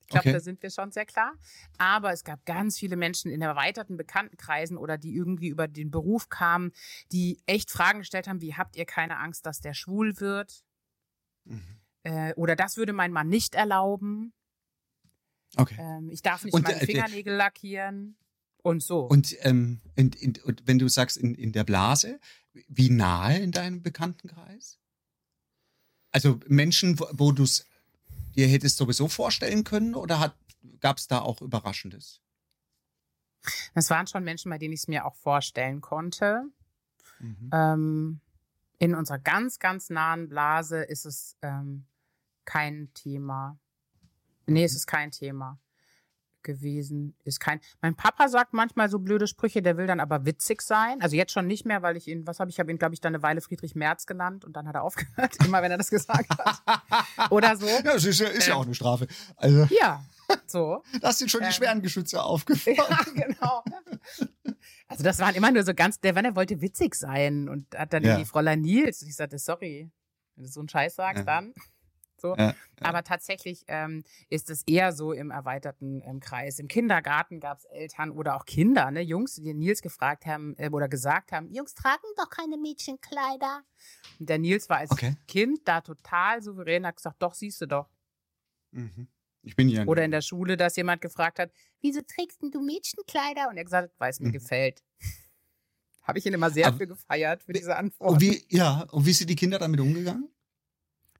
Ich glaube, okay. da sind wir schon sehr klar. Aber es gab ganz viele Menschen in erweiterten Bekanntenkreisen oder die irgendwie über den Beruf kamen, die echt Fragen gestellt haben, wie habt ihr keine Angst, dass der schwul wird? Mhm. Äh, oder das würde mein Mann nicht erlauben. Okay. Ähm, ich darf nicht und, meine äh, Fingernägel lackieren und so. Und, ähm, in, in, und wenn du sagst in, in der Blase, wie nahe in deinem Bekanntenkreis? Also Menschen, wo, wo du es dir hättest sowieso vorstellen können oder gab es da auch Überraschendes? Das waren schon Menschen, bei denen ich es mir auch vorstellen konnte. Mhm. Ähm, in unserer ganz, ganz nahen Blase ist es ähm, kein Thema. Nee, es ist kein Thema gewesen. Ist kein. Mein Papa sagt manchmal so blöde Sprüche, der will dann aber witzig sein. Also jetzt schon nicht mehr, weil ich ihn, was habe ich, habe ihn, glaube ich, dann eine Weile Friedrich Merz genannt und dann hat er aufgehört, [laughs] immer wenn er das gesagt hat. [laughs] Oder so. Ja, das ist, ja, ist ja auch eine Strafe. Also. Ja, [laughs] so. Da sind schon die ähm, schweren Geschütze aufgefahren. Ja, genau. Also das waren immer nur so ganz, der, wenn er wollte witzig sein und hat dann ja. die Fräulein Nils. Ich sagte, sorry, wenn du so einen Scheiß sagst, ja. dann. So. Ja, ja. Aber tatsächlich ähm, ist es eher so im erweiterten ähm, Kreis. Im Kindergarten gab es Eltern oder auch Kinder, ne, Jungs, die Nils gefragt haben äh, oder gesagt haben, Jungs tragen doch keine Mädchenkleider. Und der Nils war als okay. Kind da total souverän, hat gesagt, doch, siehst du doch. Mhm. Ich bin ja. Oder in der Schule, dass jemand gefragt hat, wieso trägst du Mädchenkleider? Und er gesagt, weil es mir mhm. gefällt. [laughs] Habe ich ihn immer sehr Aber, für gefeiert, für diese Antwort. Und wie, ja, und wie sind die Kinder damit umgegangen?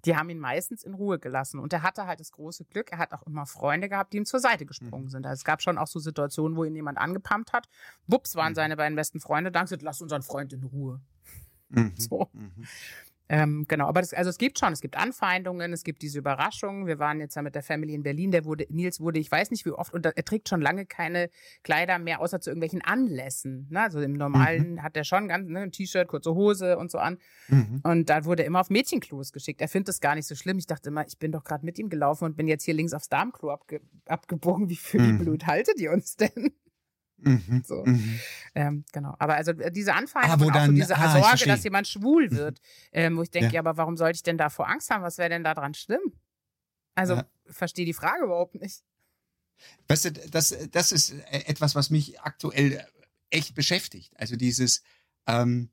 Die haben ihn meistens in Ruhe gelassen. Und er hatte halt das große Glück, er hat auch immer Freunde gehabt, die ihm zur Seite gesprungen mhm. sind. Also es gab schon auch so Situationen, wo ihn jemand angepumpt hat. Wups waren mhm. seine beiden besten Freunde da und gesagt, lass unseren Freund in Ruhe. Mhm. [laughs] So. Ähm, genau, aber das, also es gibt schon, es gibt Anfeindungen, es gibt diese Überraschungen. Wir waren jetzt ja mit der Family in Berlin, der wurde, Nils wurde, ich weiß nicht wie oft, und er trägt schon lange keine Kleider mehr, außer zu irgendwelchen Anlässen. Ne? Also im Normalen mhm. hat er schon ganz, ne, ein T-Shirt, kurze Hose und so an. Mhm. Und da wurde er immer auf Mädchenklos geschickt. Er findet das gar nicht so schlimm. Ich dachte immer, ich bin doch gerade mit ihm gelaufen und bin jetzt hier links aufs Darmklo abge abgebogen. Wie viel mhm. Blut haltet ihr uns denn? Mhm, so. Mhm. Ähm, genau. Aber also äh, diese Anfeindung, ah, so diese ah, Sorge, dass jemand schwul mhm. wird, ähm, wo ich denke, ja. ja. aber warum sollte ich denn davor Angst haben? Was wäre denn da dran schlimm? Also, ja. verstehe die Frage überhaupt nicht. Weißt du, das, das ist äh, etwas, was mich aktuell echt beschäftigt. Also dieses, ähm,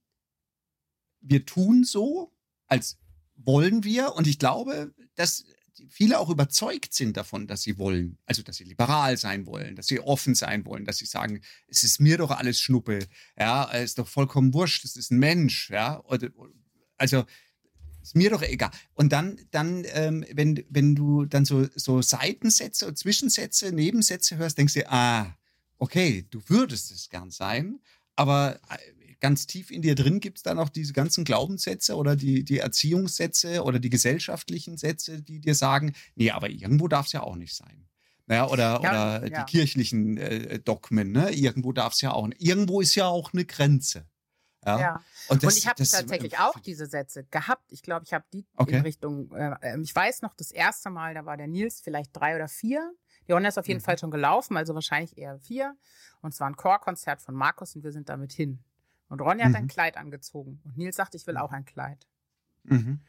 wir tun so, als wollen wir, und ich glaube, dass viele auch überzeugt sind davon, dass sie wollen, also dass sie liberal sein wollen, dass sie offen sein wollen, dass sie sagen, es ist mir doch alles Schnuppe, ja, es ist doch vollkommen wurscht, es ist ein Mensch, ja, also ist mir doch egal. Und dann, dann, ähm, wenn, wenn du dann so, so Seitensätze und Zwischensätze, Nebensätze hörst, denkst du, ah, okay, du würdest es gern sein, aber äh, ganz tief in dir drin gibt es dann auch diese ganzen Glaubenssätze oder die, die Erziehungssätze oder die gesellschaftlichen Sätze, die dir sagen, nee, aber irgendwo darf es ja auch nicht sein. Naja, oder, ja, oder ja. die kirchlichen äh, Dogmen, ne? Irgendwo darf es ja auch nicht. Irgendwo ist ja auch eine Grenze. Ja. ja. Und, das, und, ich habe tatsächlich auch diese Sätze gehabt. Ich glaube, ich habe die okay. in Richtung, äh, ähm, ich weiß noch, das erste Mal, da war der Nils vielleicht drei oder vier. Die Honda ist auf jeden mhm. Fall schon gelaufen, also wahrscheinlich eher vier. Und es war ein Chorkonzert von Markus und wir sind damit hin. Und Ronja mhm. hat ein mhm. Kleid angezogen. Und Nils sagte, ich will auch ein Kleid. Mhm.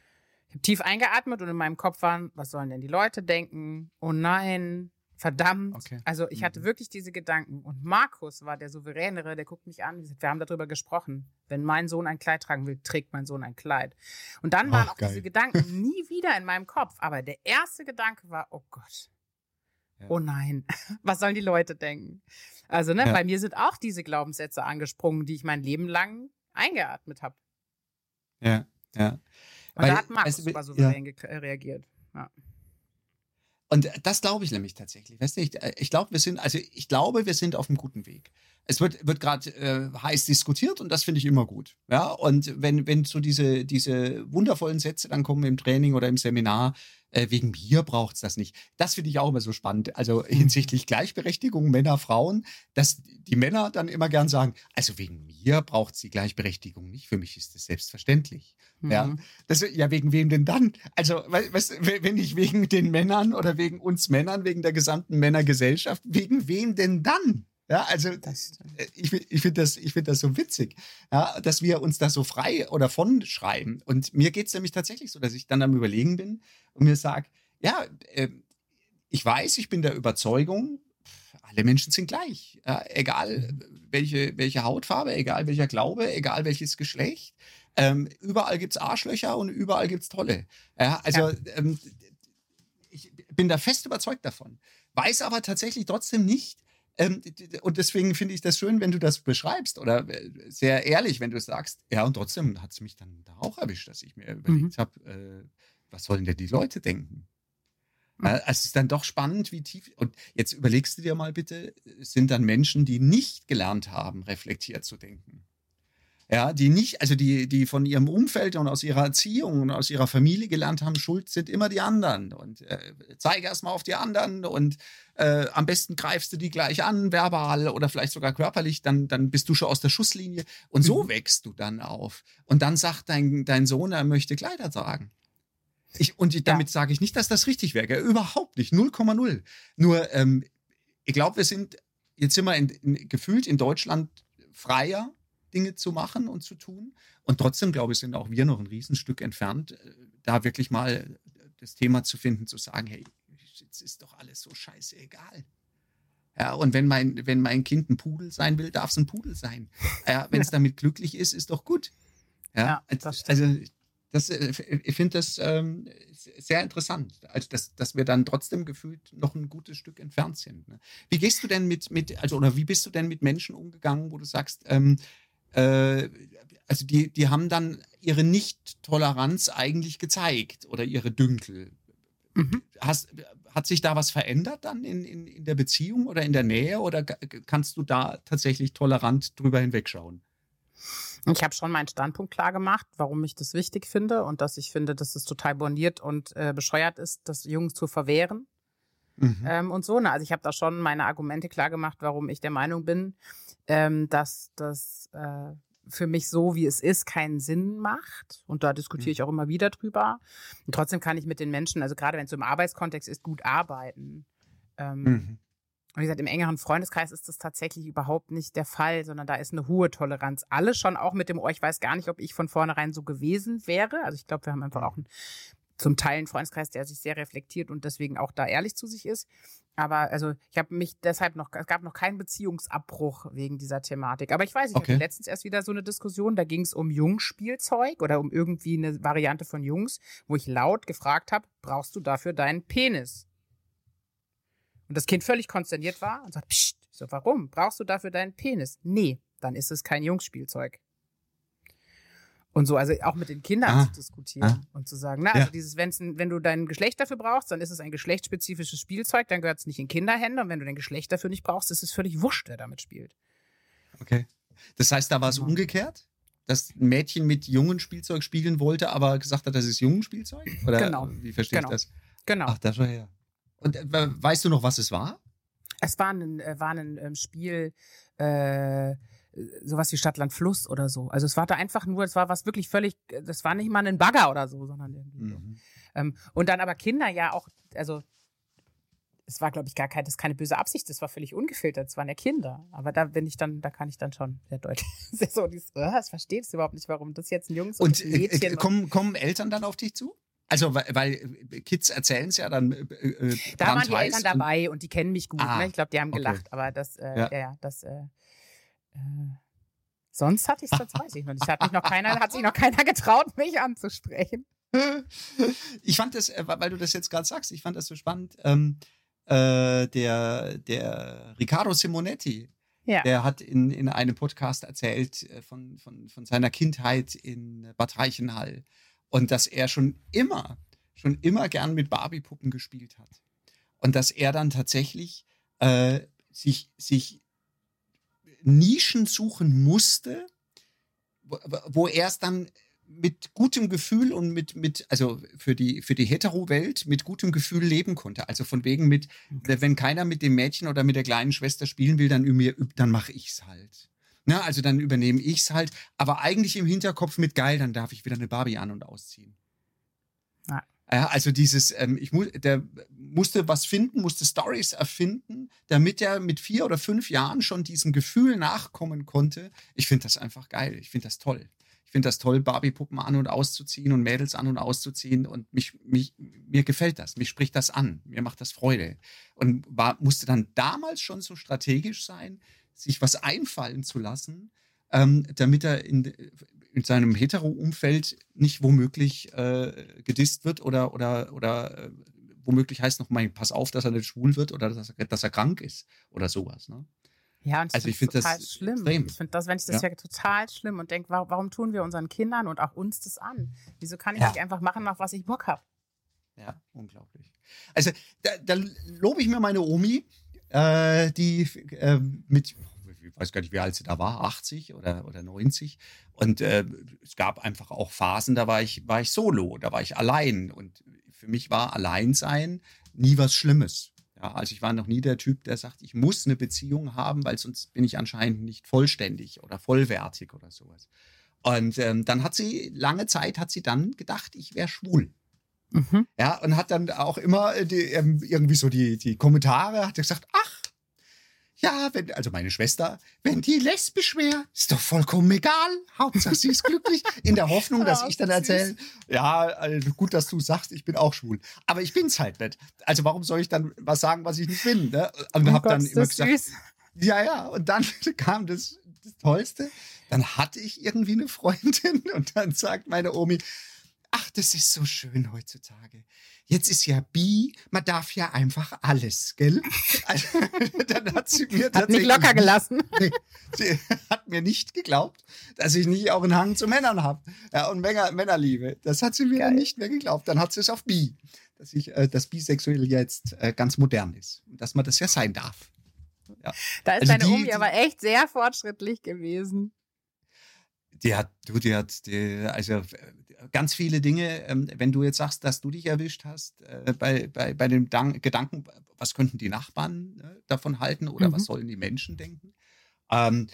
Ich habe tief eingeatmet und in meinem Kopf waren, was sollen denn die Leute denken? Oh nein, verdammt. Okay. Also ich mhm. hatte wirklich diese Gedanken. Und Markus war der Souveränere, der guckt mich an. Wir haben darüber gesprochen. Wenn mein Sohn ein Kleid tragen will, trägt mein Sohn ein Kleid. Und dann waren auch geil. diese Gedanken [laughs] nie wieder in meinem Kopf. Aber der erste Gedanke war, oh Gott. Ja. Oh nein, [laughs] was sollen die Leute denken? Also, ne, ja. bei mir sind auch diese Glaubenssätze angesprungen, die ich mein Leben lang eingeatmet habe. Ja, ja. Und Weil, da hat Max also, super souverän ja. Äh, reagiert. Ja. Und das glaube ich nämlich tatsächlich. Weißt du, ich, äh, ich glaube, wir sind, also ich glaube, wir sind auf einem guten Weg. Es wird, wird gerade äh, heiß diskutiert und das finde ich immer gut. Ja, und wenn, wenn so diese, diese wundervollen Sätze dann kommen im Training oder im Seminar, äh, wegen mir braucht es das nicht. Das finde ich auch immer so spannend. Also mhm. hinsichtlich Gleichberechtigung Männer, Frauen, dass die Männer dann immer gern sagen, also wegen mir braucht es die Gleichberechtigung nicht. Für mich ist das selbstverständlich. Mhm. Ja, das, ja, wegen wem denn dann? Also, weißt, wenn nicht wegen den Männern oder wegen uns Männern, wegen der gesamten Männergesellschaft, wegen wem denn dann? Ja, also äh, ich, ich finde das, find das so witzig, ja, dass wir uns da so frei oder von schreiben. Und mir geht es nämlich tatsächlich so, dass ich dann am Überlegen bin und mir sage, ja, äh, ich weiß, ich bin der Überzeugung, alle Menschen sind gleich. Ja, egal welche, welche Hautfarbe, egal welcher Glaube, egal welches Geschlecht. Ähm, überall gibt es Arschlöcher und überall gibt es Tolle. Ja, also ja. Ähm, ich bin da fest überzeugt davon. Weiß aber tatsächlich trotzdem nicht, ähm, und deswegen finde ich das schön, wenn du das beschreibst oder äh, sehr ehrlich, wenn du sagst, ja, und trotzdem hat es mich dann da auch erwischt, dass ich mir überlegt mhm. habe, äh, was sollen denn die Leute denken? Mhm. Äh, es ist dann doch spannend, wie tief. Und jetzt überlegst du dir mal bitte, es sind dann Menschen, die nicht gelernt haben, reflektiert zu denken ja, die nicht, also die, die von ihrem Umfeld und aus ihrer Erziehung und aus ihrer Familie gelernt haben, schuld sind immer die anderen. Und äh, zeige erstmal auf die anderen und äh, am besten greifst du die gleich an, verbal oder vielleicht sogar körperlich, dann, dann bist du schon aus der Schusslinie. Und so mhm. wächst du dann auf. Und dann sagt dein, dein Sohn, er möchte Kleider tragen. Ich, und ich, damit ja. sage ich nicht, dass das richtig wäre. Überhaupt nicht. 0,0. Nur, ähm, ich glaube, wir sind, jetzt sind wir in, in, gefühlt in Deutschland freier Dinge zu machen und zu tun. Und trotzdem, glaube ich, sind auch wir noch ein Riesenstück entfernt, äh, da wirklich mal das Thema zu finden, zu sagen, hey, jetzt ist doch alles so scheiße egal. Ja, und wenn mein, wenn mein Kind ein Pudel sein will, darf es ein Pudel sein. Ja, wenn es [laughs] damit glücklich ist, ist doch gut. Ja, ja das also das, äh, ich finde das ähm, sehr interessant, also dass, dass wir dann trotzdem gefühlt noch ein gutes Stück entfernt sind. Ne? Wie gehst du denn mit, mit, also oder wie bist du denn mit Menschen umgegangen, wo du sagst, ähm, äh, also die, die haben dann ihre Nicht-Toleranz eigentlich gezeigt oder ihre Dünkel. Mhm. Hast, hat sich da was verändert dann in, in, in der Beziehung oder in der Nähe oder kannst du da tatsächlich tolerant drüber hinwegschauen? Ich habe schon meinen Standpunkt klar gemacht, warum ich das wichtig finde und dass ich finde, dass es total borniert und äh, bescheuert ist, das Jungs zu verwehren. Mhm. Ähm, und so. Ne? Also ich habe da schon meine Argumente klar gemacht, warum ich der Meinung bin, ähm, dass das äh, für mich so, wie es ist, keinen Sinn macht. Und da diskutiere mhm. ich auch immer wieder drüber. Und trotzdem kann ich mit den Menschen, also gerade wenn es so im Arbeitskontext ist, gut arbeiten. Ähm, mhm. Wie gesagt, im engeren Freundeskreis ist das tatsächlich überhaupt nicht der Fall, sondern da ist eine hohe Toleranz. Alle schon auch mit dem Ohr. Ich weiß gar nicht, ob ich von vornherein so gewesen wäre. Also ich glaube, wir haben einfach auch einen, zum Teil einen Freundeskreis, der sich sehr reflektiert und deswegen auch da ehrlich zu sich ist. Aber also ich habe mich deshalb noch, es gab noch keinen Beziehungsabbruch wegen dieser Thematik. Aber ich weiß, ich okay. hatte letztens erst wieder so eine Diskussion, da ging es um Jungspielzeug oder um irgendwie eine Variante von Jungs, wo ich laut gefragt habe, brauchst du dafür deinen Penis? Und das Kind völlig konsterniert war und sagt, Psst. So, warum? Brauchst du dafür deinen Penis? Nee, dann ist es kein Jungsspielzeug. Und so, also auch mit den Kindern ah. zu diskutieren ah. und zu sagen, na, also ja. dieses, wenn's, wenn du dein Geschlecht dafür brauchst, dann ist es ein geschlechtsspezifisches Spielzeug, dann gehört es nicht in Kinderhände und wenn du dein Geschlecht dafür nicht brauchst, ist es völlig wurscht, wer damit spielt. Okay. Das heißt, da war es genau. umgekehrt? Dass ein Mädchen mit jungen Spielzeug spielen wollte, aber gesagt hat, das ist jungen Spielzeug? Oder genau. wie verstehe genau. ich das? Genau. Ach, das war her. Und äh, weißt du noch, was es war? Es war ein, äh, war ein ähm, Spiel, äh, sowas wie Stadtland Fluss oder so. Also es war da einfach nur, es war was wirklich völlig, das war nicht mal ein Bagger oder so, sondern irgendwie mhm. so. Ähm, und dann aber Kinder ja auch, also es war, glaube ich, gar kein, das ist keine böse Absicht, das war völlig ungefiltert, es waren ja Kinder. Aber da bin ich dann, da kann ich dann schon sehr deutlich. [laughs] so, dieses, oh, das versteht es überhaupt nicht, warum das jetzt ein Jungs und, und ein Mädchen. Äh, kommen, kommen Eltern dann auf dich zu? Also, weil, weil Kids erzählen es ja dann. Äh, äh da waren die Eltern dabei und die kennen mich gut. Ah, ne? Ich glaube, die haben gelacht. Okay. Aber das, äh, ja. ja, das. Äh, äh, sonst hatte ich es, das weiß ich noch nicht. Hat, mich noch keiner, hat sich noch keiner getraut, mich anzusprechen. [laughs] Ich fand das, äh, weil du das jetzt gerade sagst, ich fand das so spannend. Ähm, äh, der, der Riccardo Simonetti, ja. der hat in, in einem Podcast erzählt äh, von, von, von seiner Kindheit in Bad Reichenhall und dass er schon immer, schon immer gern mit Barbie-Puppen gespielt hat. Und dass er dann tatsächlich äh, sich, sich Nischen suchen musste, wo, wo er es dann mit gutem Gefühl und mit, mit also für die, für die Hetero-Welt mit gutem Gefühl leben konnte. Also von wegen mit, wenn keiner mit dem Mädchen oder mit der kleinen Schwester spielen will, dann, dann mache ich's halt. Na, also dann übernehme ich's halt, aber eigentlich im Hinterkopf mit geil, dann darf ich wieder eine Barbie an- und ausziehen. Ja. Also dieses, ähm, ich mu der musste was finden, musste Stories erfinden, damit er mit vier oder fünf Jahren schon diesem Gefühl nachkommen konnte. Ich finde das einfach geil. Ich finde das toll. Ich finde das toll, Barbie-Puppen an und auszuziehen und Mädels an und auszuziehen. Und mich, mich, mir gefällt das. Mich spricht das an. Mir macht das Freude. Und war, musste dann damals schon so strategisch sein, sich was einfallen zu lassen, ähm, damit er in, in seinem Hetero-Umfeld nicht womöglich äh, gedisst wird oder, oder, oder äh, womöglich heißt noch mal, pass auf, dass er nicht schwul wird oder dass er, dass er krank ist oder sowas. Ne? Ja, und ich also ich finde das total schlimm. Extrem. Ich finde das, wenn ich das ja. höre, total schlimm und denke, warum, warum, tun wir unseren Kindern und auch uns das an? Wieso kann ich ja. nicht einfach machen, auf was ich Bock habe? Ja, unglaublich. Also da, da lobe ich mir meine Omi, äh, die äh, mit weiß gar nicht, wie alt sie da war, 80 oder, oder 90. Und äh, es gab einfach auch Phasen, da war ich, war ich solo, da war ich allein. Und für mich war Alleinsein nie was Schlimmes. Ja, also ich war noch nie der Typ, der sagt, ich muss eine Beziehung haben, weil sonst bin ich anscheinend nicht vollständig oder vollwertig oder sowas. Und ähm, dann hat sie, lange Zeit hat sie dann gedacht, ich wäre schwul. Mhm. Ja, und hat dann auch immer die, ähm, irgendwie so die, die Kommentare, hat gesagt, ach, ja, wenn, also meine Schwester, wenn die lesbisch wäre, ist doch vollkommen egal. Hauptsache sie ist glücklich. In der Hoffnung, dass ich dann erzähle, ja, also gut, dass du sagst, ich bin auch schwul. Aber ich bin's halt nicht. Also warum soll ich dann was sagen, was ich nicht bin? Ne? Und oh hab Gott, dann immer gesagt, süß. ja, ja. Und dann [laughs] kam das, das Tollste. Dann hatte ich irgendwie eine Freundin [laughs] und dann sagt meine Omi, ach, das ist so schön heutzutage. Jetzt ist ja Bi, man darf ja einfach alles, gell? Also, [laughs] dann hat sie mir Hat nicht locker gelassen. Nee, sie hat mir nicht geglaubt, dass ich nicht auch einen Hang zu Männern habe. Ja, und Männer, Männerliebe. Das hat sie mir Geil. nicht mehr geglaubt. Dann hat sie es auf Bi. Dass ich, äh, dass bisexuell jetzt äh, ganz modern ist. Und dass man das ja sein darf. Da ist Also deine die- Omi aber echt sehr fortschrittlich gewesen. Die hat, du, die hat, die, also ganz viele Dinge, ähm, wenn du jetzt sagst, dass du dich erwischt hast, äh, bei, bei, bei dem Dan Gedanken, was könnten die Nachbarn äh, davon halten oder Mhm. was sollen die Menschen denken? Ähm,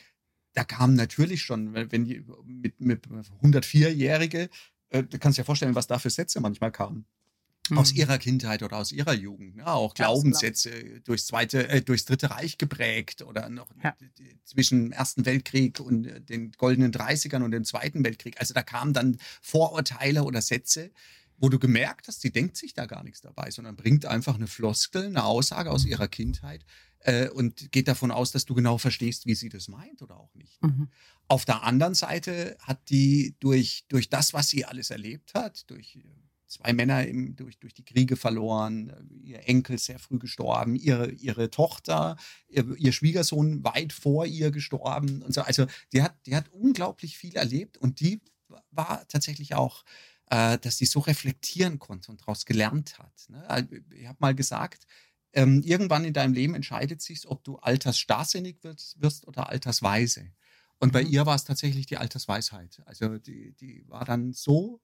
da kam natürlich schon, wenn wenn die mit, mit 104-Jährige, äh, du kannst dir vorstellen, was da für Sätze manchmal kamen. Aus Mhm. ihrer Kindheit oder aus ihrer Jugend. Ja, auch Glaubenssätze durchs, zweite, äh, durchs Dritte Reich geprägt oder noch Ja. zwischen dem Ersten Weltkrieg und äh, den goldenen 30ern und dem Zweiten Weltkrieg. Also da kamen dann Vorurteile oder Sätze, wo du gemerkt hast, sie denkt sich da gar nichts dabei, sondern bringt einfach eine Floskel, eine Aussage aus ihrer Kindheit äh, und geht davon aus, dass du genau verstehst, wie sie das meint oder auch nicht. Mhm. Auf der anderen Seite hat die durch, durch das, was sie alles erlebt hat, durch zwei Männer im, durch, durch die Kriege verloren, äh, ihr Enkel sehr früh gestorben, ihre, ihre Tochter, ihr, ihr Schwiegersohn weit vor ihr gestorben und so. Also die hat, die hat unglaublich viel erlebt und die war tatsächlich auch, äh, dass sie so reflektieren konnte und daraus gelernt hat. Ne? Ich habe mal gesagt, ähm, irgendwann in deinem Leben entscheidet sich, ob du altersstarrsinnig wirst, wirst oder altersweise. Und bei Mhm. ihr war es tatsächlich die Altersweisheit. Also die, die war dann so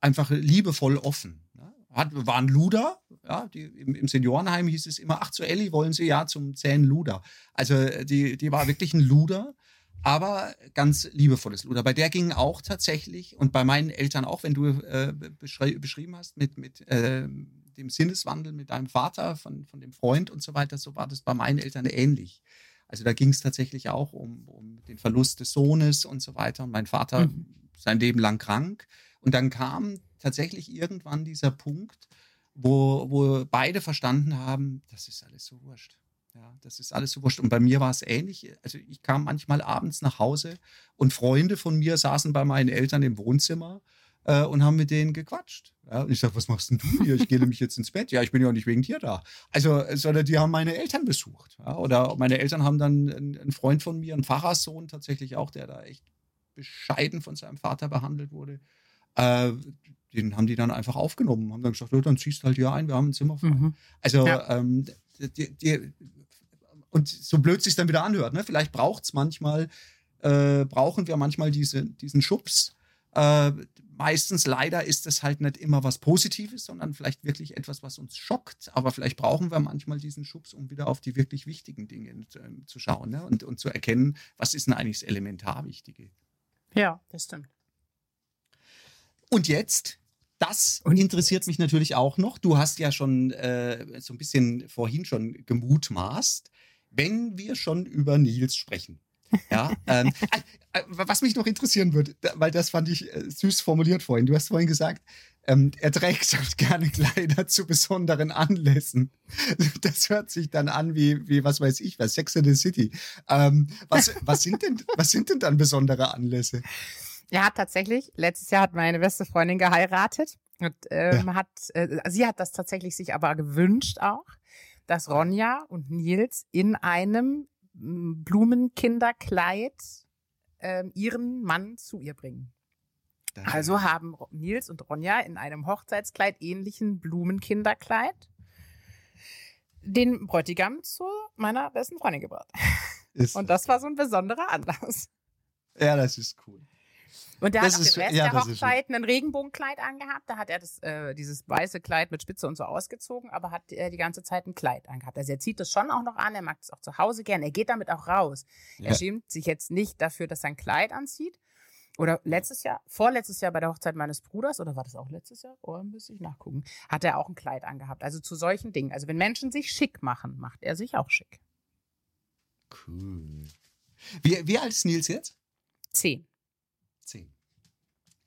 einfach liebevoll offen. Ne? Hat, war ein Luder, ja, die, im, im Seniorenheim hieß es immer, ach zu Elli wollen Sie ja zum zähen Luder. Also äh, die, die war wirklich ein Luder, aber ganz liebevolles Luder. Bei der ging auch tatsächlich und bei meinen Eltern auch, wenn du äh, beschrei beschrieben hast mit, mit äh, dem Sinneswandel mit deinem Vater, von, von dem Freund und so weiter, so war das bei meinen Eltern ähnlich. Also da ging es tatsächlich auch um, um den Verlust des Sohnes und so weiter. Und mein Vater Mhm. sein Leben lang krank. Und dann kam tatsächlich irgendwann dieser Punkt, wo, wo beide verstanden haben, das ist alles so wurscht. Ja, das ist alles so wurscht. Und bei mir war es ähnlich. Also ich kam manchmal abends nach Hause und Freunde von mir saßen bei meinen Eltern im Wohnzimmer äh, und haben mit denen gequatscht. Ja, und ich sage, was machst denn du hier? Ich gehe nämlich jetzt ins Bett. Ja, ich bin ja auch nicht wegen dir da. Also, sondern die haben meine Eltern besucht. Ja, oder meine Eltern haben dann einen, einen Freund von mir, einen Pfarrerssohn tatsächlich auch, der da echt bescheiden von seinem Vater behandelt wurde. Äh, den haben die dann einfach aufgenommen, haben dann gesagt, ja, dann ziehst du halt hier ein, wir haben ein Zimmer frei. Mhm. Also, Ja. ähm, die, die, und so blöd sich dann wieder anhört, ne? vielleicht braucht es manchmal, äh, brauchen wir manchmal diese, diesen Schubs. Äh, meistens leider ist es halt nicht immer was Positives, sondern vielleicht wirklich etwas, was uns schockt. Aber vielleicht brauchen wir manchmal diesen Schubs, um wieder auf die wirklich wichtigen Dinge ähm, zu schauen ne? und, und zu erkennen, was ist denn eigentlich das Elementarwichtige. Ja, das stimmt. Und jetzt, das Und interessiert mich natürlich auch noch. Du hast ja schon äh, so ein bisschen vorhin schon gemutmaßt, wenn wir schon über Nils sprechen. Ja, [laughs] ähm, äh, äh, was mich noch interessieren würde, weil das fand ich äh, süß formuliert vorhin. Du hast vorhin gesagt, ähm, er trägt [laughs] halt gerne Kleider zu besonderen Anlässen. Das hört sich dann an wie, wie was weiß ich, was Sex in the City. Ähm, was, was, sind denn, was sind denn dann besondere Anlässe? Ja, tatsächlich. Letztes Jahr hat meine beste Freundin geheiratet. Und ähm, hat, äh, sie hat das tatsächlich sich aber gewünscht auch, dass Ronja und Nils in einem m, Blumenkinderkleid ähm, ihren Mann zu ihr bringen. Also haben Nils und Ronja in einem Hochzeitskleid ähnlichen Blumenkinderkleid den Bräutigam zu meiner besten Freundin gebracht. Ist- Und das war so ein besonderer Anlass. Ja, das ist cool. Und der Das hat auf ist- dem Rest ja, der Hochzeit ein Regenbogenkleid angehabt. Da hat er das, äh, dieses weiße Kleid mit Spitze und so ausgezogen, aber hat er die ganze Zeit ein Kleid angehabt. Also er zieht das schon auch noch an, er mag es auch zu Hause gern, er geht damit auch raus. Ja. Er schämt sich jetzt nicht dafür, dass er ein Kleid anzieht. Oder letztes Jahr, vorletztes Jahr bei der Hochzeit meines Bruders, oder war das auch letztes Jahr? Oh, müsste ich nachgucken. Hat er auch ein Kleid angehabt. Also zu solchen Dingen. Also wenn Menschen sich schick machen, macht er sich auch schick. Cool. Wie, wie alt ist Nils jetzt? Zehn. Zehn.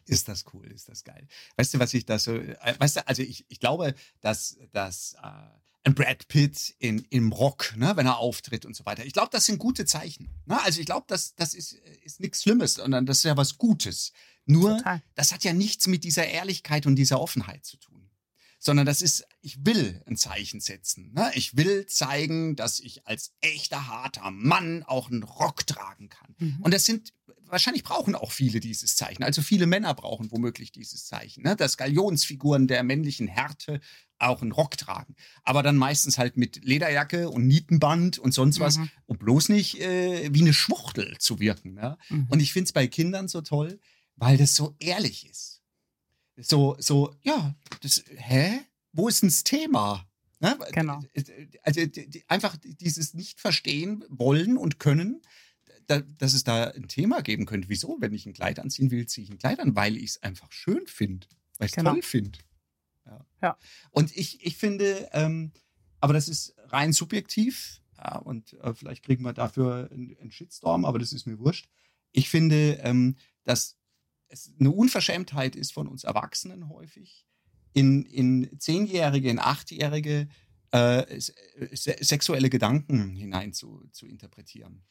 Ist das cool, ist das geil. Weißt du, was ich da so, äh, weißt du, also ich, ich glaube, dass, dass äh, ein Brad Pitt in, im Rock, ne, wenn er auftritt und so weiter, ich glaube, das sind gute Zeichen. Ne? Also ich glaube, das, das ist, ist nichts Schlimmes, sondern das ist ja was Gutes. Nur, Total. das hat ja nichts mit dieser Ehrlichkeit und dieser Offenheit zu tun sondern das ist, ich will ein Zeichen setzen. Ne? Ich will zeigen, dass ich als echter harter Mann auch einen Rock tragen kann. Mhm. Und das sind, wahrscheinlich brauchen auch viele dieses Zeichen. Also viele Männer brauchen womöglich dieses Zeichen, ne? dass Galionsfiguren der männlichen Härte auch einen Rock tragen. Aber dann meistens halt mit Lederjacke und Nietenband und sonst was, mhm. um bloß nicht äh, wie eine Schwuchtel zu wirken. Ne? Mhm. Und ich finde es bei Kindern so toll, weil das so ehrlich ist so, so, ja, das, hä? Wo ist denn das Thema? Ne? Genau. Also einfach dieses nicht verstehen wollen und können, da, dass es da ein Thema geben könnte. Wieso? Wenn ich ein Kleid anziehen will, ziehe ich ein Kleid an, weil ich es einfach schön finde, weil ich es genau. toll finde. Ja. ja. Und ich, ich finde, ähm, aber das ist rein subjektiv, ja, und äh, vielleicht kriegen wir dafür einen, einen, Shitstorm, aber das ist mir wurscht. Ich finde, ähm, dass es eine Unverschämtheit ist von uns Erwachsenen häufig, in, in Zehnjährige, in Achtjährige äh, sexuelle Gedanken hinein zu, zu interpretieren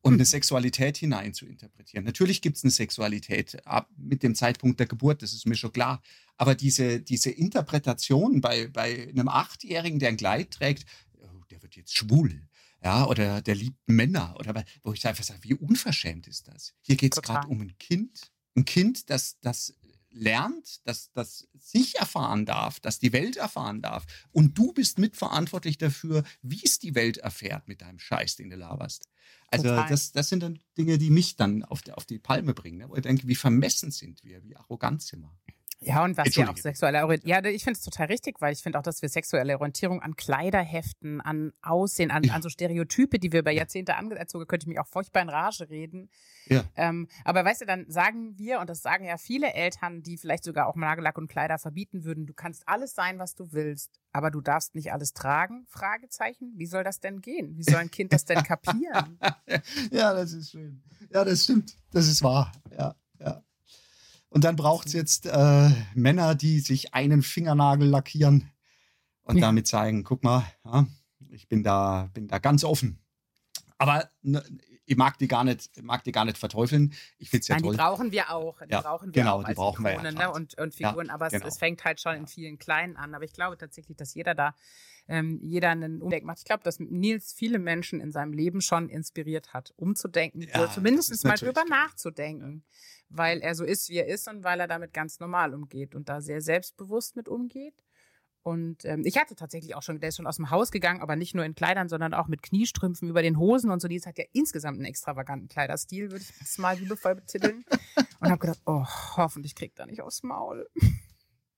und eine hm. Sexualität hinein zu interpretieren. Natürlich gibt es eine Sexualität ab mit dem Zeitpunkt der Geburt, das ist mir schon klar. Aber diese, diese Interpretation bei, bei einem Achtjährigen, der ein Kleid trägt, oh, der wird jetzt schwul. Ja, oder der liebt Männer. Oder wo ich einfach sage, wie unverschämt ist das? Hier geht es gerade um ein Kind, ein Kind, das, das lernt, dass das sich erfahren darf, dass die Welt erfahren darf. Und du bist mitverantwortlich dafür, wie es die Welt erfährt mit deinem Scheiß, den du laberst. Also das, das sind dann Dinge, die mich dann auf die, auf die Palme bringen, ne? wo ich denke, wie vermessen sind wir, wie arrogant sind wir. Ja, und was wir auch sexuelle Orientierung, ja, ich finde es total richtig, weil ich finde auch, dass wir sexuelle Orientierung an Kleider heften, an Aussehen, an, ja. an so Stereotype, die wir über Jahrzehnte angezogen, könnte ich mich auch furchtbar in Rage reden. Ja. Ähm, aber weißt du, dann sagen wir, und das sagen ja viele Eltern, die vielleicht sogar auch Nagellack und Kleider verbieten würden, du kannst alles sein, was du willst, aber du darfst nicht alles tragen? Fragezeichen. Wie soll das denn gehen? Wie soll ein Kind das denn kapieren? [laughs] ja, das ist schön. Ja, das stimmt. Das ist wahr. Ja, ja. Und dann braucht es jetzt äh, Männer, die sich einen Fingernagel lackieren und ja. damit zeigen, guck mal, ja, ich bin da, bin da ganz offen. Aber ne, ich mag die gar nicht, mag die gar nicht verteufeln. Ich finde es ja Nein, toll. Die brauchen wir auch. Die ja, brauchen wir genau, auch die brauchen Ikone, wir ja, ne? und, und Figuren. Ja, aber genau. es, es, fängt halt schon in vielen Kleinen an. Aber ich glaube tatsächlich, dass jeder da, ähm, jeder einen Umdenk macht. Ich glaube, dass Nils viele Menschen in seinem Leben schon inspiriert hat, umzudenken, ja, zumindest mal drüber nachzudenken weil er so ist, wie er ist und weil er damit ganz normal umgeht und da sehr selbstbewusst mit umgeht. Und ähm, ich hatte tatsächlich auch schon, der ist schon aus dem Haus gegangen, aber nicht nur in Kleidern, sondern auch mit Kniestrümpfen über den Hosen und so. Die hat ja insgesamt einen extravaganten Kleiderstil, würde ich das mal liebevoll betiteln. [laughs] und habe gedacht, oh, hoffentlich kriegt er nicht aufs Maul.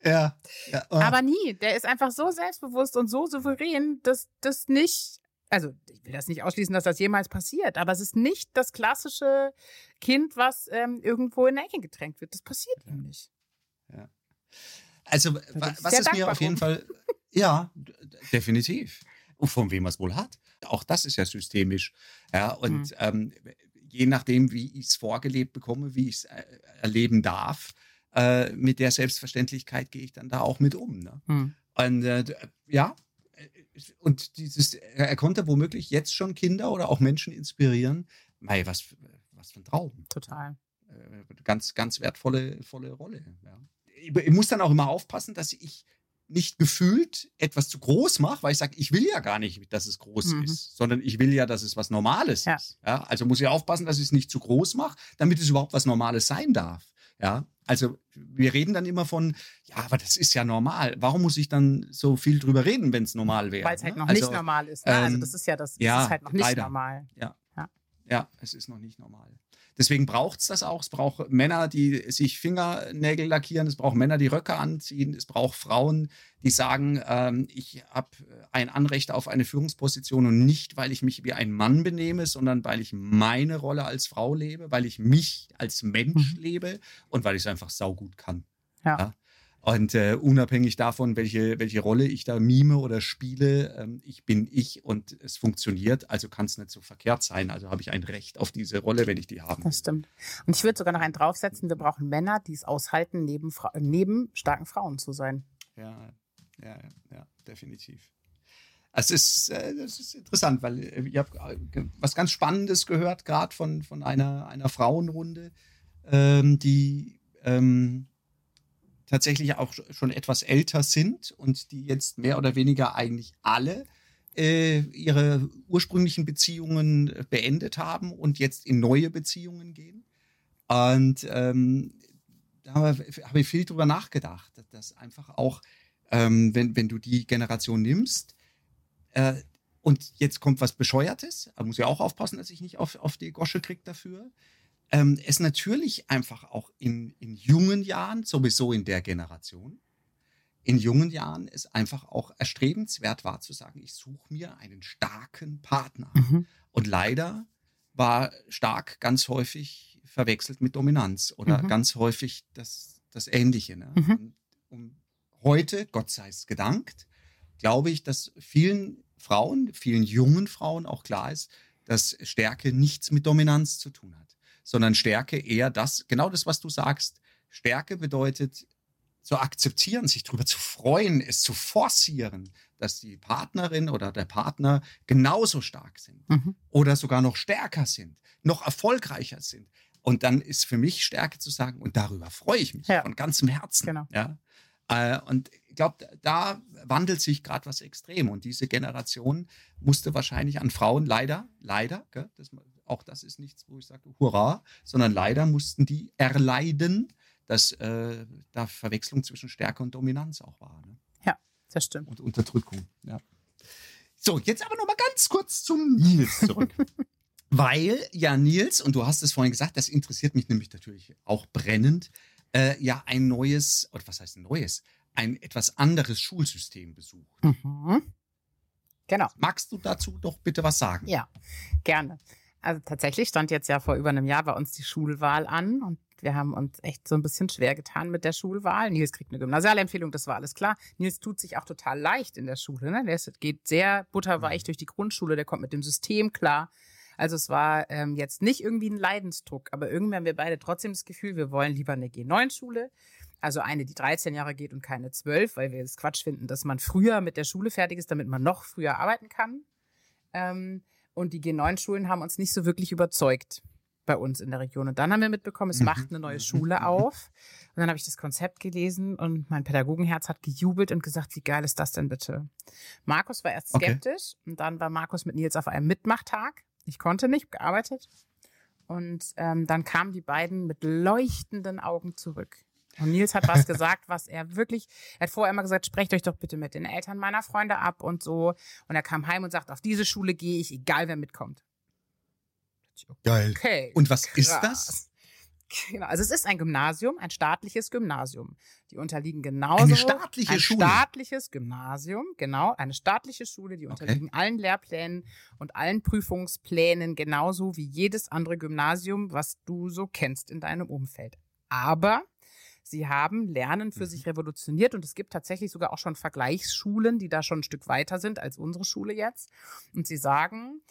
Ja. ja oh. Aber nie. Der ist einfach so selbstbewusst und so souverän, dass das nicht also ich will das nicht ausschließen, dass das jemals passiert, aber es ist nicht das klassische Kind, was ähm, irgendwo in der Ecke gedrängt wird. Das passiert ihm nicht. Ja. Also was ist mir auf jeden Fall, [laughs] ja, definitiv. Und von wem er es wohl hat. Auch das ist ja systemisch. Ja, und mhm. ähm, je nachdem, wie ich es vorgelebt bekomme, wie ich es äh, erleben darf, äh, mit der Selbstverständlichkeit gehe ich dann da auch mit um. Ne? Mhm. Und äh, ja, und dieses, er konnte womöglich jetzt schon Kinder oder auch Menschen inspirieren. Mei, was, was für ein Traum. Total. Äh, ganz, ganz wertvolle volle Rolle. Ja. Ich muss dann auch immer aufpassen, dass ich nicht gefühlt etwas zu groß mache, weil ich sage, ich will ja gar nicht, dass es groß mhm. ist, sondern ich will ja, dass es was Normales ja. ist. Ja, also muss ich aufpassen, dass ich es nicht zu groß mache, damit es überhaupt was Normales sein darf. Ja, also wir reden dann immer von, ja, aber das ist ja normal. Warum muss ich dann so viel drüber reden, wenn es normal wäre? Weil es halt ne? noch also, nicht normal ist. Ne? Also ähm, das ist ja das, das ja, ist halt noch nicht leider. normal. Ja. Ja. Es ist noch nicht normal. Deswegen braucht es das auch. Es braucht Männer, die sich Fingernägel lackieren. Es braucht Männer, die Röcke anziehen. Es braucht Frauen, die sagen, ähm, ich habe ein Anrecht auf eine Führungsposition und nicht, weil ich mich wie ein Mann benehme, sondern weil ich meine Rolle als Frau lebe, weil ich mich als Mensch mhm. lebe und weil ich es einfach saugut kann. Ja. ja? Und äh, unabhängig davon, welche, welche Rolle ich da mime oder spiele, ähm, ich bin ich und es funktioniert, also kann es nicht so verkehrt sein. Also habe ich ein Recht auf diese Rolle, wenn ich die habe. Das stimmt. Und ich würde sogar noch einen draufsetzen, wir brauchen Männer, die es aushalten, neben, neben starken Frauen zu sein. Ja, ja, ja, definitiv. Es ist, äh, das ist interessant, weil äh, ich habe äh, was ganz Spannendes gehört, gerade von, von einer, einer Frauenrunde, ähm, die ähm, tatsächlich auch schon etwas älter sind und die jetzt mehr oder weniger eigentlich alle äh, ihre ursprünglichen Beziehungen beendet haben und jetzt in neue Beziehungen gehen. Und ähm, da habe hab ich viel drüber nachgedacht, dass einfach auch, ähm, wenn, wenn du die Generation nimmst, äh, und jetzt kommt was Bescheuertes, da muss ich auch aufpassen, dass ich nicht auf, auf die Gosche kriege dafür. Ähm, es natürlich einfach auch in, in jungen Jahren, sowieso in der Generation, in jungen Jahren es einfach auch erstrebenswert war zu sagen, ich suche mir einen starken Partner. Mhm. Und leider war stark ganz häufig verwechselt mit Dominanz oder mhm. ganz häufig das, das Ähnliche. Ne? Mhm. Und, und heute, Gott sei es gedankt, glaube ich, dass vielen Frauen, vielen jungen Frauen auch klar ist, dass Stärke nichts mit Dominanz zu tun hat, sondern Stärke eher das, genau das, was du sagst. Stärke bedeutet zu akzeptieren, sich darüber zu freuen, es zu forcieren, dass die Partnerin oder der Partner genauso stark sind mhm. oder sogar noch stärker sind, noch erfolgreicher sind. Und dann ist für mich Stärke zu sagen, und darüber freue ich mich ja. von ganzem Herzen. Genau. Ja? Äh, und ich glaube, da wandelt sich gerade was extrem. Und diese Generation musste wahrscheinlich an Frauen leider, leider, gell, das, auch das ist nichts, wo ich sage, hurra, sondern leider mussten die erleiden, dass äh, da Verwechslung zwischen Stärke und Dominanz auch war. Ne? Ja, das stimmt. Und Unterdrückung, ja. So, jetzt aber noch mal ganz kurz zum Nils zurück. [laughs] Weil ja Nils, und du hast es vorhin gesagt, das interessiert mich nämlich natürlich auch brennend, äh, ja ein neues, oder was heißt ein neues, ein etwas anderes Schulsystem besucht. Mhm. Genau. Magst du dazu doch bitte was sagen? Ja, gerne. Also tatsächlich stand jetzt ja vor über einem Jahr bei uns die Schulwahl an und wir haben uns echt so ein bisschen schwer getan mit der Schulwahl. Nils kriegt eine Gymnasialempfehlung, das war alles klar. Nils tut sich auch total leicht in der Schule. Ne? Der geht sehr butterweich mhm. durch die Grundschule, der kommt mit dem System klar. Also es war ähm, jetzt nicht irgendwie ein Leidensdruck, aber irgendwie haben wir beide trotzdem das Gefühl, wir wollen lieber eine G9-Schule. Also eine, die 13 Jahre geht und keine 12, weil wir es Quatsch finden, dass man früher mit der Schule fertig ist, damit man noch früher arbeiten kann. Ähm, und die G9-Schulen haben uns nicht so wirklich überzeugt bei uns in der Region. Und dann haben wir mitbekommen, es mhm. macht eine neue. Schule [laughs] auf. Und dann habe ich das Konzept gelesen und mein Pädagogenherz hat gejubelt und gesagt, wie geil ist das denn bitte? Markus war erst skeptisch okay. und dann war Markus mit Nils auf einem Mitmachtag ich konnte nicht, gearbeitet. Und ähm, dann kamen die beiden mit leuchtenden Augen zurück. Und Nils hat was gesagt, was er wirklich, er hat vorher immer gesagt, sprecht euch doch bitte mit den Eltern meiner Freunde ab und so. Und er kam heim und sagt, auf diese Schule gehe ich, egal wer mitkommt. Geil. Okay. Und was krass. ist das? Genau, also es ist ein Gymnasium, ein staatliches Gymnasium. Die unterliegen genauso. Eine staatliche ein Schule. staatliches Gymnasium, genau, eine staatliche Schule, die unterliegen okay. allen Lehrplänen und allen Prüfungsplänen genauso wie jedes andere Gymnasium, was du so kennst in deinem Umfeld. Aber sie haben Lernen für mhm. sich revolutioniert und es gibt tatsächlich sogar auch schon Vergleichsschulen, die da schon ein Stück weiter sind als unsere Schule jetzt. Und sie sagen,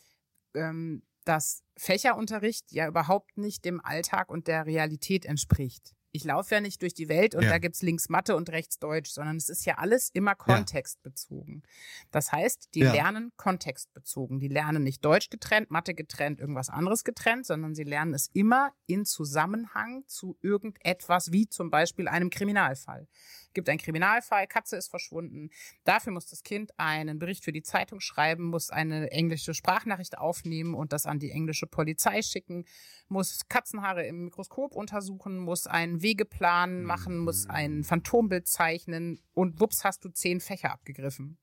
ähm, dass Fächerunterricht ja überhaupt nicht dem Alltag und der Realität entspricht. Ich laufe ja nicht durch die Welt und ja. da gibt's links Mathe und rechts Deutsch, sondern es ist ja alles immer kontextbezogen. Das heißt, die ja. lernen kontextbezogen. Die lernen nicht Deutsch getrennt, Mathe getrennt, irgendwas anderes getrennt, sondern sie lernen es immer in Zusammenhang zu irgendetwas, wie zum Beispiel einem Kriminalfall gibt einen Kriminalfall, Katze ist verschwunden. Dafür muss das Kind einen Bericht für die Zeitung schreiben, muss eine englische Sprachnachricht aufnehmen und das an die englische Polizei schicken, muss Katzenhaare im Mikroskop untersuchen, muss einen Wegeplan machen, muss ein Phantombild zeichnen und wups hast du zehn Fächer abgegriffen.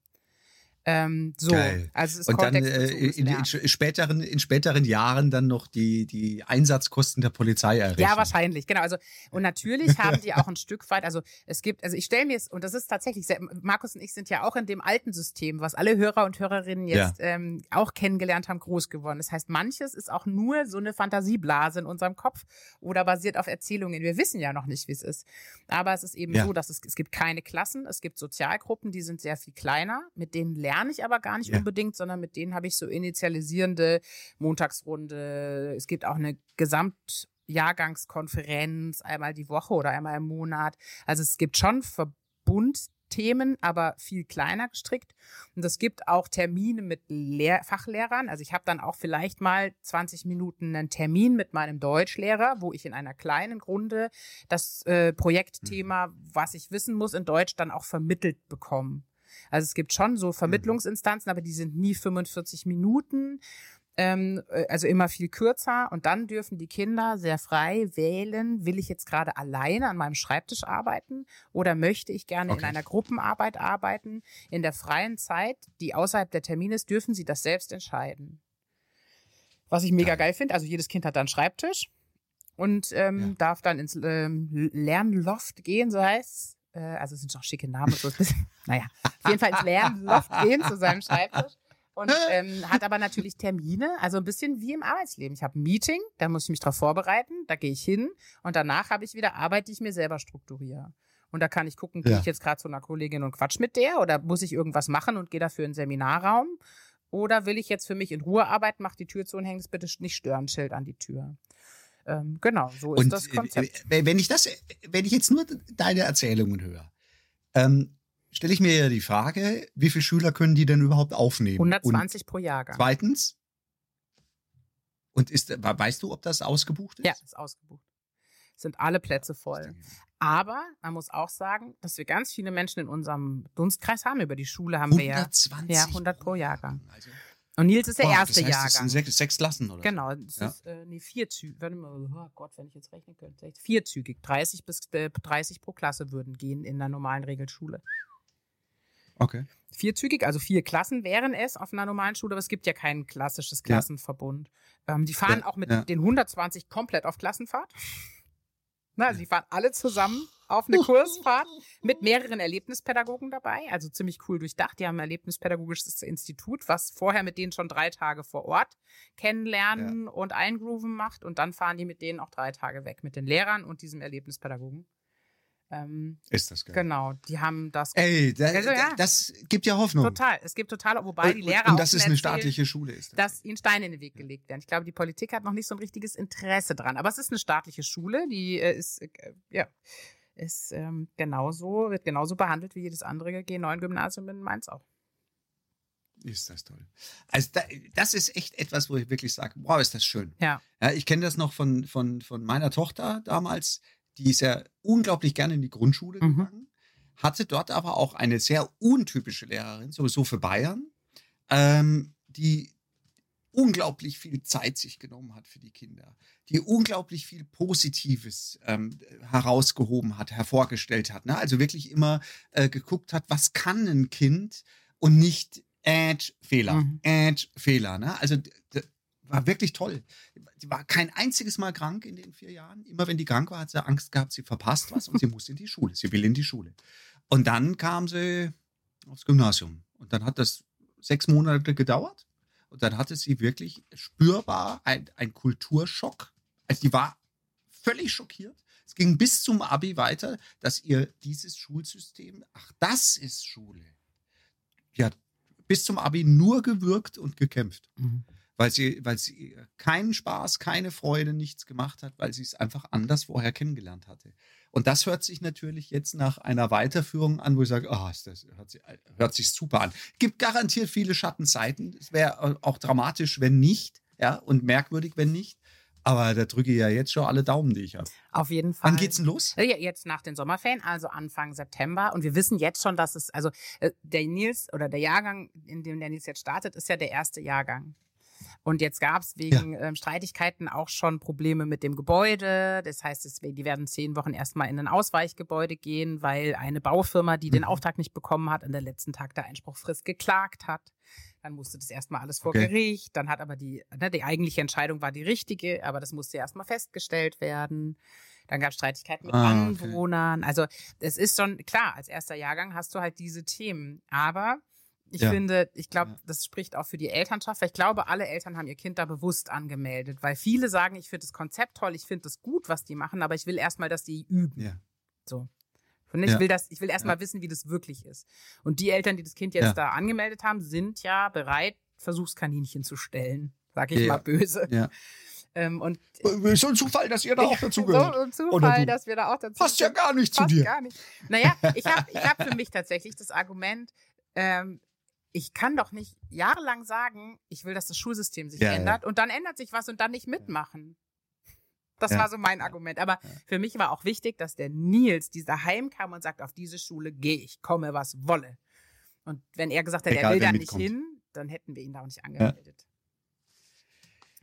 Ähm, so, Geil. also es ist und dann äh, in, in, späteren in späteren Jahren dann noch die die Einsatzkosten der Polizei errechnen. Ja, wahrscheinlich, genau. Also und natürlich [laughs] haben die auch ein Stück weit, also es gibt, also ich stelle mir es und das ist tatsächlich, sehr, Markus und ich sind ja auch in dem alten System, was alle Hörer und Hörerinnen jetzt ja. ähm, auch kennengelernt haben, groß geworden. Das heißt, manches ist auch nur so eine Fantasieblase in unserem Kopf oder basiert auf Erzählungen. Wir wissen ja noch nicht, wie es ist, aber es ist eben ja. so, dass es es gibt keine Klassen, es gibt Sozialgruppen, die sind sehr viel kleiner, mit denen lernen lerne ich aber gar nicht ja. unbedingt, sondern mit denen habe ich so initialisierende Montagsrunde. Es gibt auch eine Gesamtjahrgangskonferenz einmal die Woche oder einmal im Monat. Also es gibt schon Verbund Themen, aber viel kleiner gestrickt. Und es gibt auch Termine mit Lehr Fachlehrern. Also ich habe dann auch vielleicht mal 20 Minuten einen Termin mit meinem Deutschlehrer, wo ich in einer kleinen Runde das äh, Projektthema, was ich wissen muss in Deutsch, dann auch vermittelt bekomme. Also es gibt schon so Vermittlungsinstanzen, aber die sind nie 45 Minuten ähm, äh, also immer viel kürzer. Und dann dürfen die Kinder sehr frei wählen, will ich jetzt gerade alleine an meinem Schreibtisch arbeiten oder möchte ich gerne okay. in einer Gruppenarbeit arbeiten. In der freien Zeit, die außerhalb der Termine ist, dürfen sie das selbst entscheiden. Was ich mega geil finde, also jedes Kind hat da einen Schreibtisch und ähm, ja. darf dann ins ähm, Lernloft gehen, so heißt äh, also es sind auch schicke Namen so [laughs] naja, auf jeden Fall ins Lernloft gehen zu seinem Schreibtisch und ähm, hat aber natürlich Termine, also ein bisschen wie im Arbeitsleben. Ich habe ein Meeting, da muss ich mich darauf vorbereiten, da gehe ich hin und danach habe ich wieder Arbeit, die ich mir selber strukturiere. Und da kann ich gucken, gehe ja. ich jetzt gerade zu einer Kollegin und quatsch mit der oder muss ich irgendwas machen und gehe dafür in den Seminarraum? Oder will ich jetzt für mich in Ruhe arbeiten, mach die Tür zu und häng das bitte nicht stören Schild an die Tür. Ähm, genau, so ist und das äh, Konzept. Wenn ich das, wenn ich jetzt nur deine Erzählungen höre, ähm, stelle ich mir ja die Frage, wie viele Schüler können die denn überhaupt aufnehmen? 120 und pro Jahrgang. Zweitens, und ist, weißt du, ob das ausgebucht ist? Ja, ist ausgebucht. Sind alle Plätze voll. Aber man muss auch sagen, dass wir ganz viele Menschen in unserem Dunstkreis haben. Über die Schule haben 120 wir ja, ja 100 pro Jahrgang. Also, und Nils ist der oh, erste das heißt, Jahrgang. Das sind sechs, sechs Klassen, oder? Genau, das ja. ist äh, nee, vierzügig. Warte mal, oh Gott, wenn ich jetzt rechnen könnte. Vierzügig. 30 bis äh, 30 pro Klasse würden gehen in der normalen Regelschule. Okay. Vierzügig, also vier Klassen wären es auf einer normalen Schule, aber es gibt ja kein klassisches Klassenverbund. Ja. Ähm, die fahren ja, auch mit den 120 komplett auf Klassenfahrt. [laughs] Na, also die fahren alle zusammen auf eine Kursfahrt [laughs] mit mehreren Erlebnispädagogen dabei, also ziemlich cool durchdacht. Die haben ein Erlebnispädagogisches Institut, was vorher mit denen schon drei Tage vor Ort kennenlernen und eingrooven macht und dann fahren die mit denen auch drei Tage weg mit den Lehrern und diesem Erlebnispädagogen. Ähm, ist das geil. Genau, die haben das. Ey, da, also, ja, das gibt ja Hoffnung. Total, es gibt total, wobei die Lehrer. Und, das ist eine staatliche Schule ist. Das dass ihnen Steine in den Weg gelegt werden. Ich glaube, die Politik hat noch nicht so ein richtiges Interesse dran. Aber es ist eine staatliche Schule, die äh, ist, äh, ja, ist ähm, genauso, wird genauso behandelt wie jedes andere G9-Gymnasium in Mainz auch. Ist das toll. Also da, das ist echt etwas, wo ich wirklich sage, wow, ist das schön. Ja. ja ich kenne das noch von, von, von meiner Tochter damals die ist ja unglaublich gerne in die Grundschule mhm. gegangen, hatte dort aber auch eine sehr untypische Lehrerin, sowieso für Bayern, ähm, die unglaublich viel Zeit sich genommen hat für die Kinder, die unglaublich viel Positives ähm, herausgehoben hat, hervorgestellt hat. Ne? Also wirklich immer äh, geguckt hat, was kann ein Kind und nicht Ad Fehler, mhm. Ad Fehler. Ne? Also war wirklich toll. Sie war kein einziges Mal krank in den vier Jahren. Immer wenn die krank war, hat sie Angst gehabt, sie verpasst was und sie muss in die Schule. Sie will in die Schule. Und dann kam sie aufs Gymnasium. Und dann hat das sechs Monate gedauert. Und dann hatte sie wirklich spürbar ein, ein Kulturschock. Also die war völlig schockiert. Es ging bis zum Abi weiter, dass ihr dieses Schulsystem, ach, das ist Schule. Die hat bis zum Abi nur gewirkt und gekämpft. Mhm weil sie, weil sie keinen Spaß, keine Freude, nichts gemacht hat, weil sie es einfach anders vorher kennengelernt hatte. Und das hört sich natürlich jetzt nach einer Weiterführung an, wo ich sage, oh, das hört sich, hört sich super an. Gibt garantiert viele Schattenseiten. Es wäre auch dramatisch, wenn nicht, ja, und merkwürdig, wenn nicht. Aber da drücke ich ja jetzt schon alle Daumen, die ich habe. Auf jeden Fall. Wann geht's denn los? Ja, jetzt nach den Sommerferien, also Anfang September. Und wir wissen jetzt schon, dass es, also äh, der Nils oder der Jahrgang, in dem der Nils jetzt startet, ist ja der erste Jahrgang. Und jetzt gab es wegen ja. ähm, Streitigkeiten auch schon Probleme mit dem Gebäude. Das heißt, es, die werden zehn Wochen erstmal in ein Ausweichgebäude gehen, weil eine Baufirma, die mhm. den Auftrag nicht bekommen hat, an der letzten Tag der Einspruchfrist geklagt hat. Dann musste das erstmal alles vor okay. Gericht. Dann hat aber die, ne, die eigentliche Entscheidung war die richtige, aber das musste erstmal festgestellt werden. Dann gab es Streitigkeiten mit ah, Anwohnern. Okay. Also es ist schon klar, als erster Jahrgang hast du halt diese Themen. Aber ich ja. finde, ich glaube, ja. das spricht auch für die Elternschaft, ich glaube, alle Eltern haben ihr Kind da bewusst angemeldet, weil viele sagen, ich finde das Konzept toll, ich finde das gut, was die machen, aber ich will erstmal, dass die üben. Ja. So. Und ich ja. will das, ich will erstmal wissen, wie das wirklich ist. Und die Eltern, die das Kind jetzt da angemeldet haben, sind ja bereit, Versuchskaninchen zu stellen, sag ich mal böse. Ja. Ähm, und so ein Zufall, dass ihr da auch dazu gehört. So ein Zufall, dass wir da auch dazu Passt ja gar nicht zu Passt dir. gar nicht. Naja, ich habe ich hab [laughs] für mich tatsächlich das Argument, ähm, ich kann doch nicht jahrelang sagen, ich will, dass das Schulsystem sich Ja, ja. ändert und dann ändert sich was und dann nicht mitmachen. Das Ja. war so mein Argument. Aber für mich war auch wichtig, dass der Nils dieser heim kam und sagt, auf diese Schule gehe ich, komme was wolle. Und wenn er gesagt hätte, Egal, er will da nicht mitkommt. hin, dann hätten wir ihn da auch nicht angemeldet.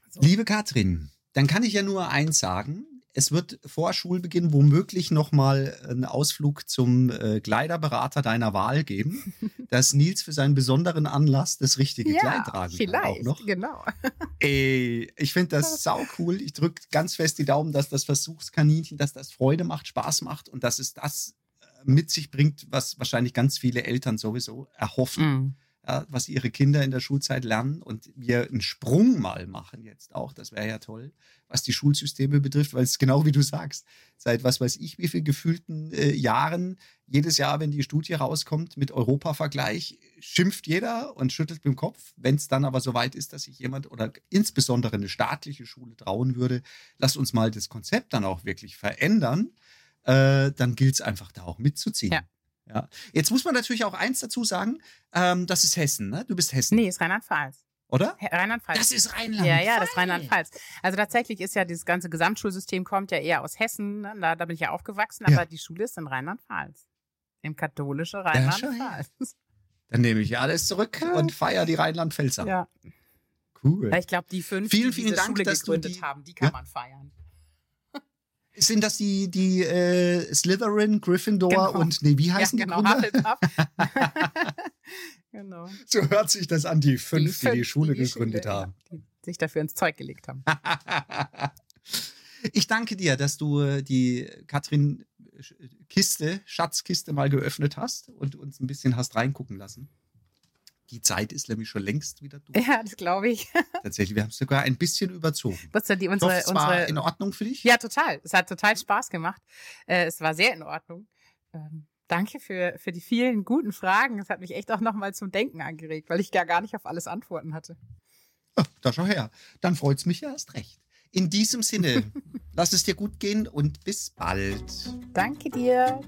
So. Liebe Katrin, dann kann ich ja nur eins sagen. Es wird vor Schulbeginn womöglich nochmal einen Ausflug zum äh, Kleiderberater deiner Wahl geben, [laughs] dass Nils für seinen besonderen Anlass das richtige Kleid tragen kann. Auch vielleicht, noch. genau. [laughs] Ey, ich finde das sau cool. Ich drücke ganz fest die Daumen, dass das Versuchskaninchen, dass das Freude macht, Spaß macht und dass es das äh, mit sich bringt, was wahrscheinlich ganz viele Eltern sowieso erhoffen Mhm. Ja, was ihre Kinder in der Schulzeit lernen und wir einen Sprung mal machen jetzt auch. Das wäre ja toll, was die Schulsysteme betrifft, weil es genau wie du sagst, seit was weiß ich wie viel gefühlten äh, Jahren, jedes Jahr, wenn die Studie rauskommt mit Europa-Vergleich, schimpft jeder und schüttelt mit dem Kopf. Wenn es dann aber soweit ist, dass sich jemand oder insbesondere eine staatliche Schule trauen würde, lass uns mal das Konzept dann auch wirklich verändern, äh, dann gilt es einfach da auch mitzuziehen. Ja. Ja. Jetzt muss man natürlich auch eins dazu sagen, ähm, das ist Hessen, ne? Du bist Hessen, Nee, ist Rheinland-Pfalz. oder? He- Rheinland-Pfalz. Das ist Rheinland. Ja, ja, das ist Rheinland-Pfalz. Also tatsächlich ist ja dieses ganze Gesamtschulsystem kommt ja eher aus Hessen. Ne? Da, da bin ich ja aufgewachsen, Ja. aber die Schule ist in Rheinland-Pfalz. Im katholischen Rheinland-Pfalz. Dann nehme ich alles zurück und feiere die Rheinland-Pfälzer. Ja. Cool. ja, ich glaube, die fünf, Vielen, die vielen Dank, Schule dass gegründet die- haben, die kann Ja? man feiern. Sind das die, die äh, Slytherin, Gryffindor Genau. und nee, wie heißen ja, genau, die Gründer? [laughs] Genau. So hört sich das an, die fünf, die die, fünf, Schule die gegründet Schule, haben. Ja, die sich dafür ins Zeug gelegt haben. [laughs] Ich danke dir, dass du äh, die Katrin äh, Kiste, Schatzkiste mal geöffnet hast und uns ein bisschen hast reingucken lassen. Die Zeit ist nämlich schon längst wieder durch. Ja, das glaube ich. [laughs] Tatsächlich, wir haben es sogar ein bisschen überzogen. Was die Ich unsere, hoffe, es war unsere in Ordnung für dich? Ja, total. Es hat total Spaß gemacht. Äh, es war sehr in Ordnung. Ähm, danke für, für die vielen guten Fragen. Es hat mich echt auch nochmal zum Denken angeregt, weil ich ja gar nicht auf alles Antworten hatte. Oh, da schau her. Dann freut es mich ja erst recht. In diesem Sinne, [laughs] lass es dir gut gehen und bis bald. Danke dir.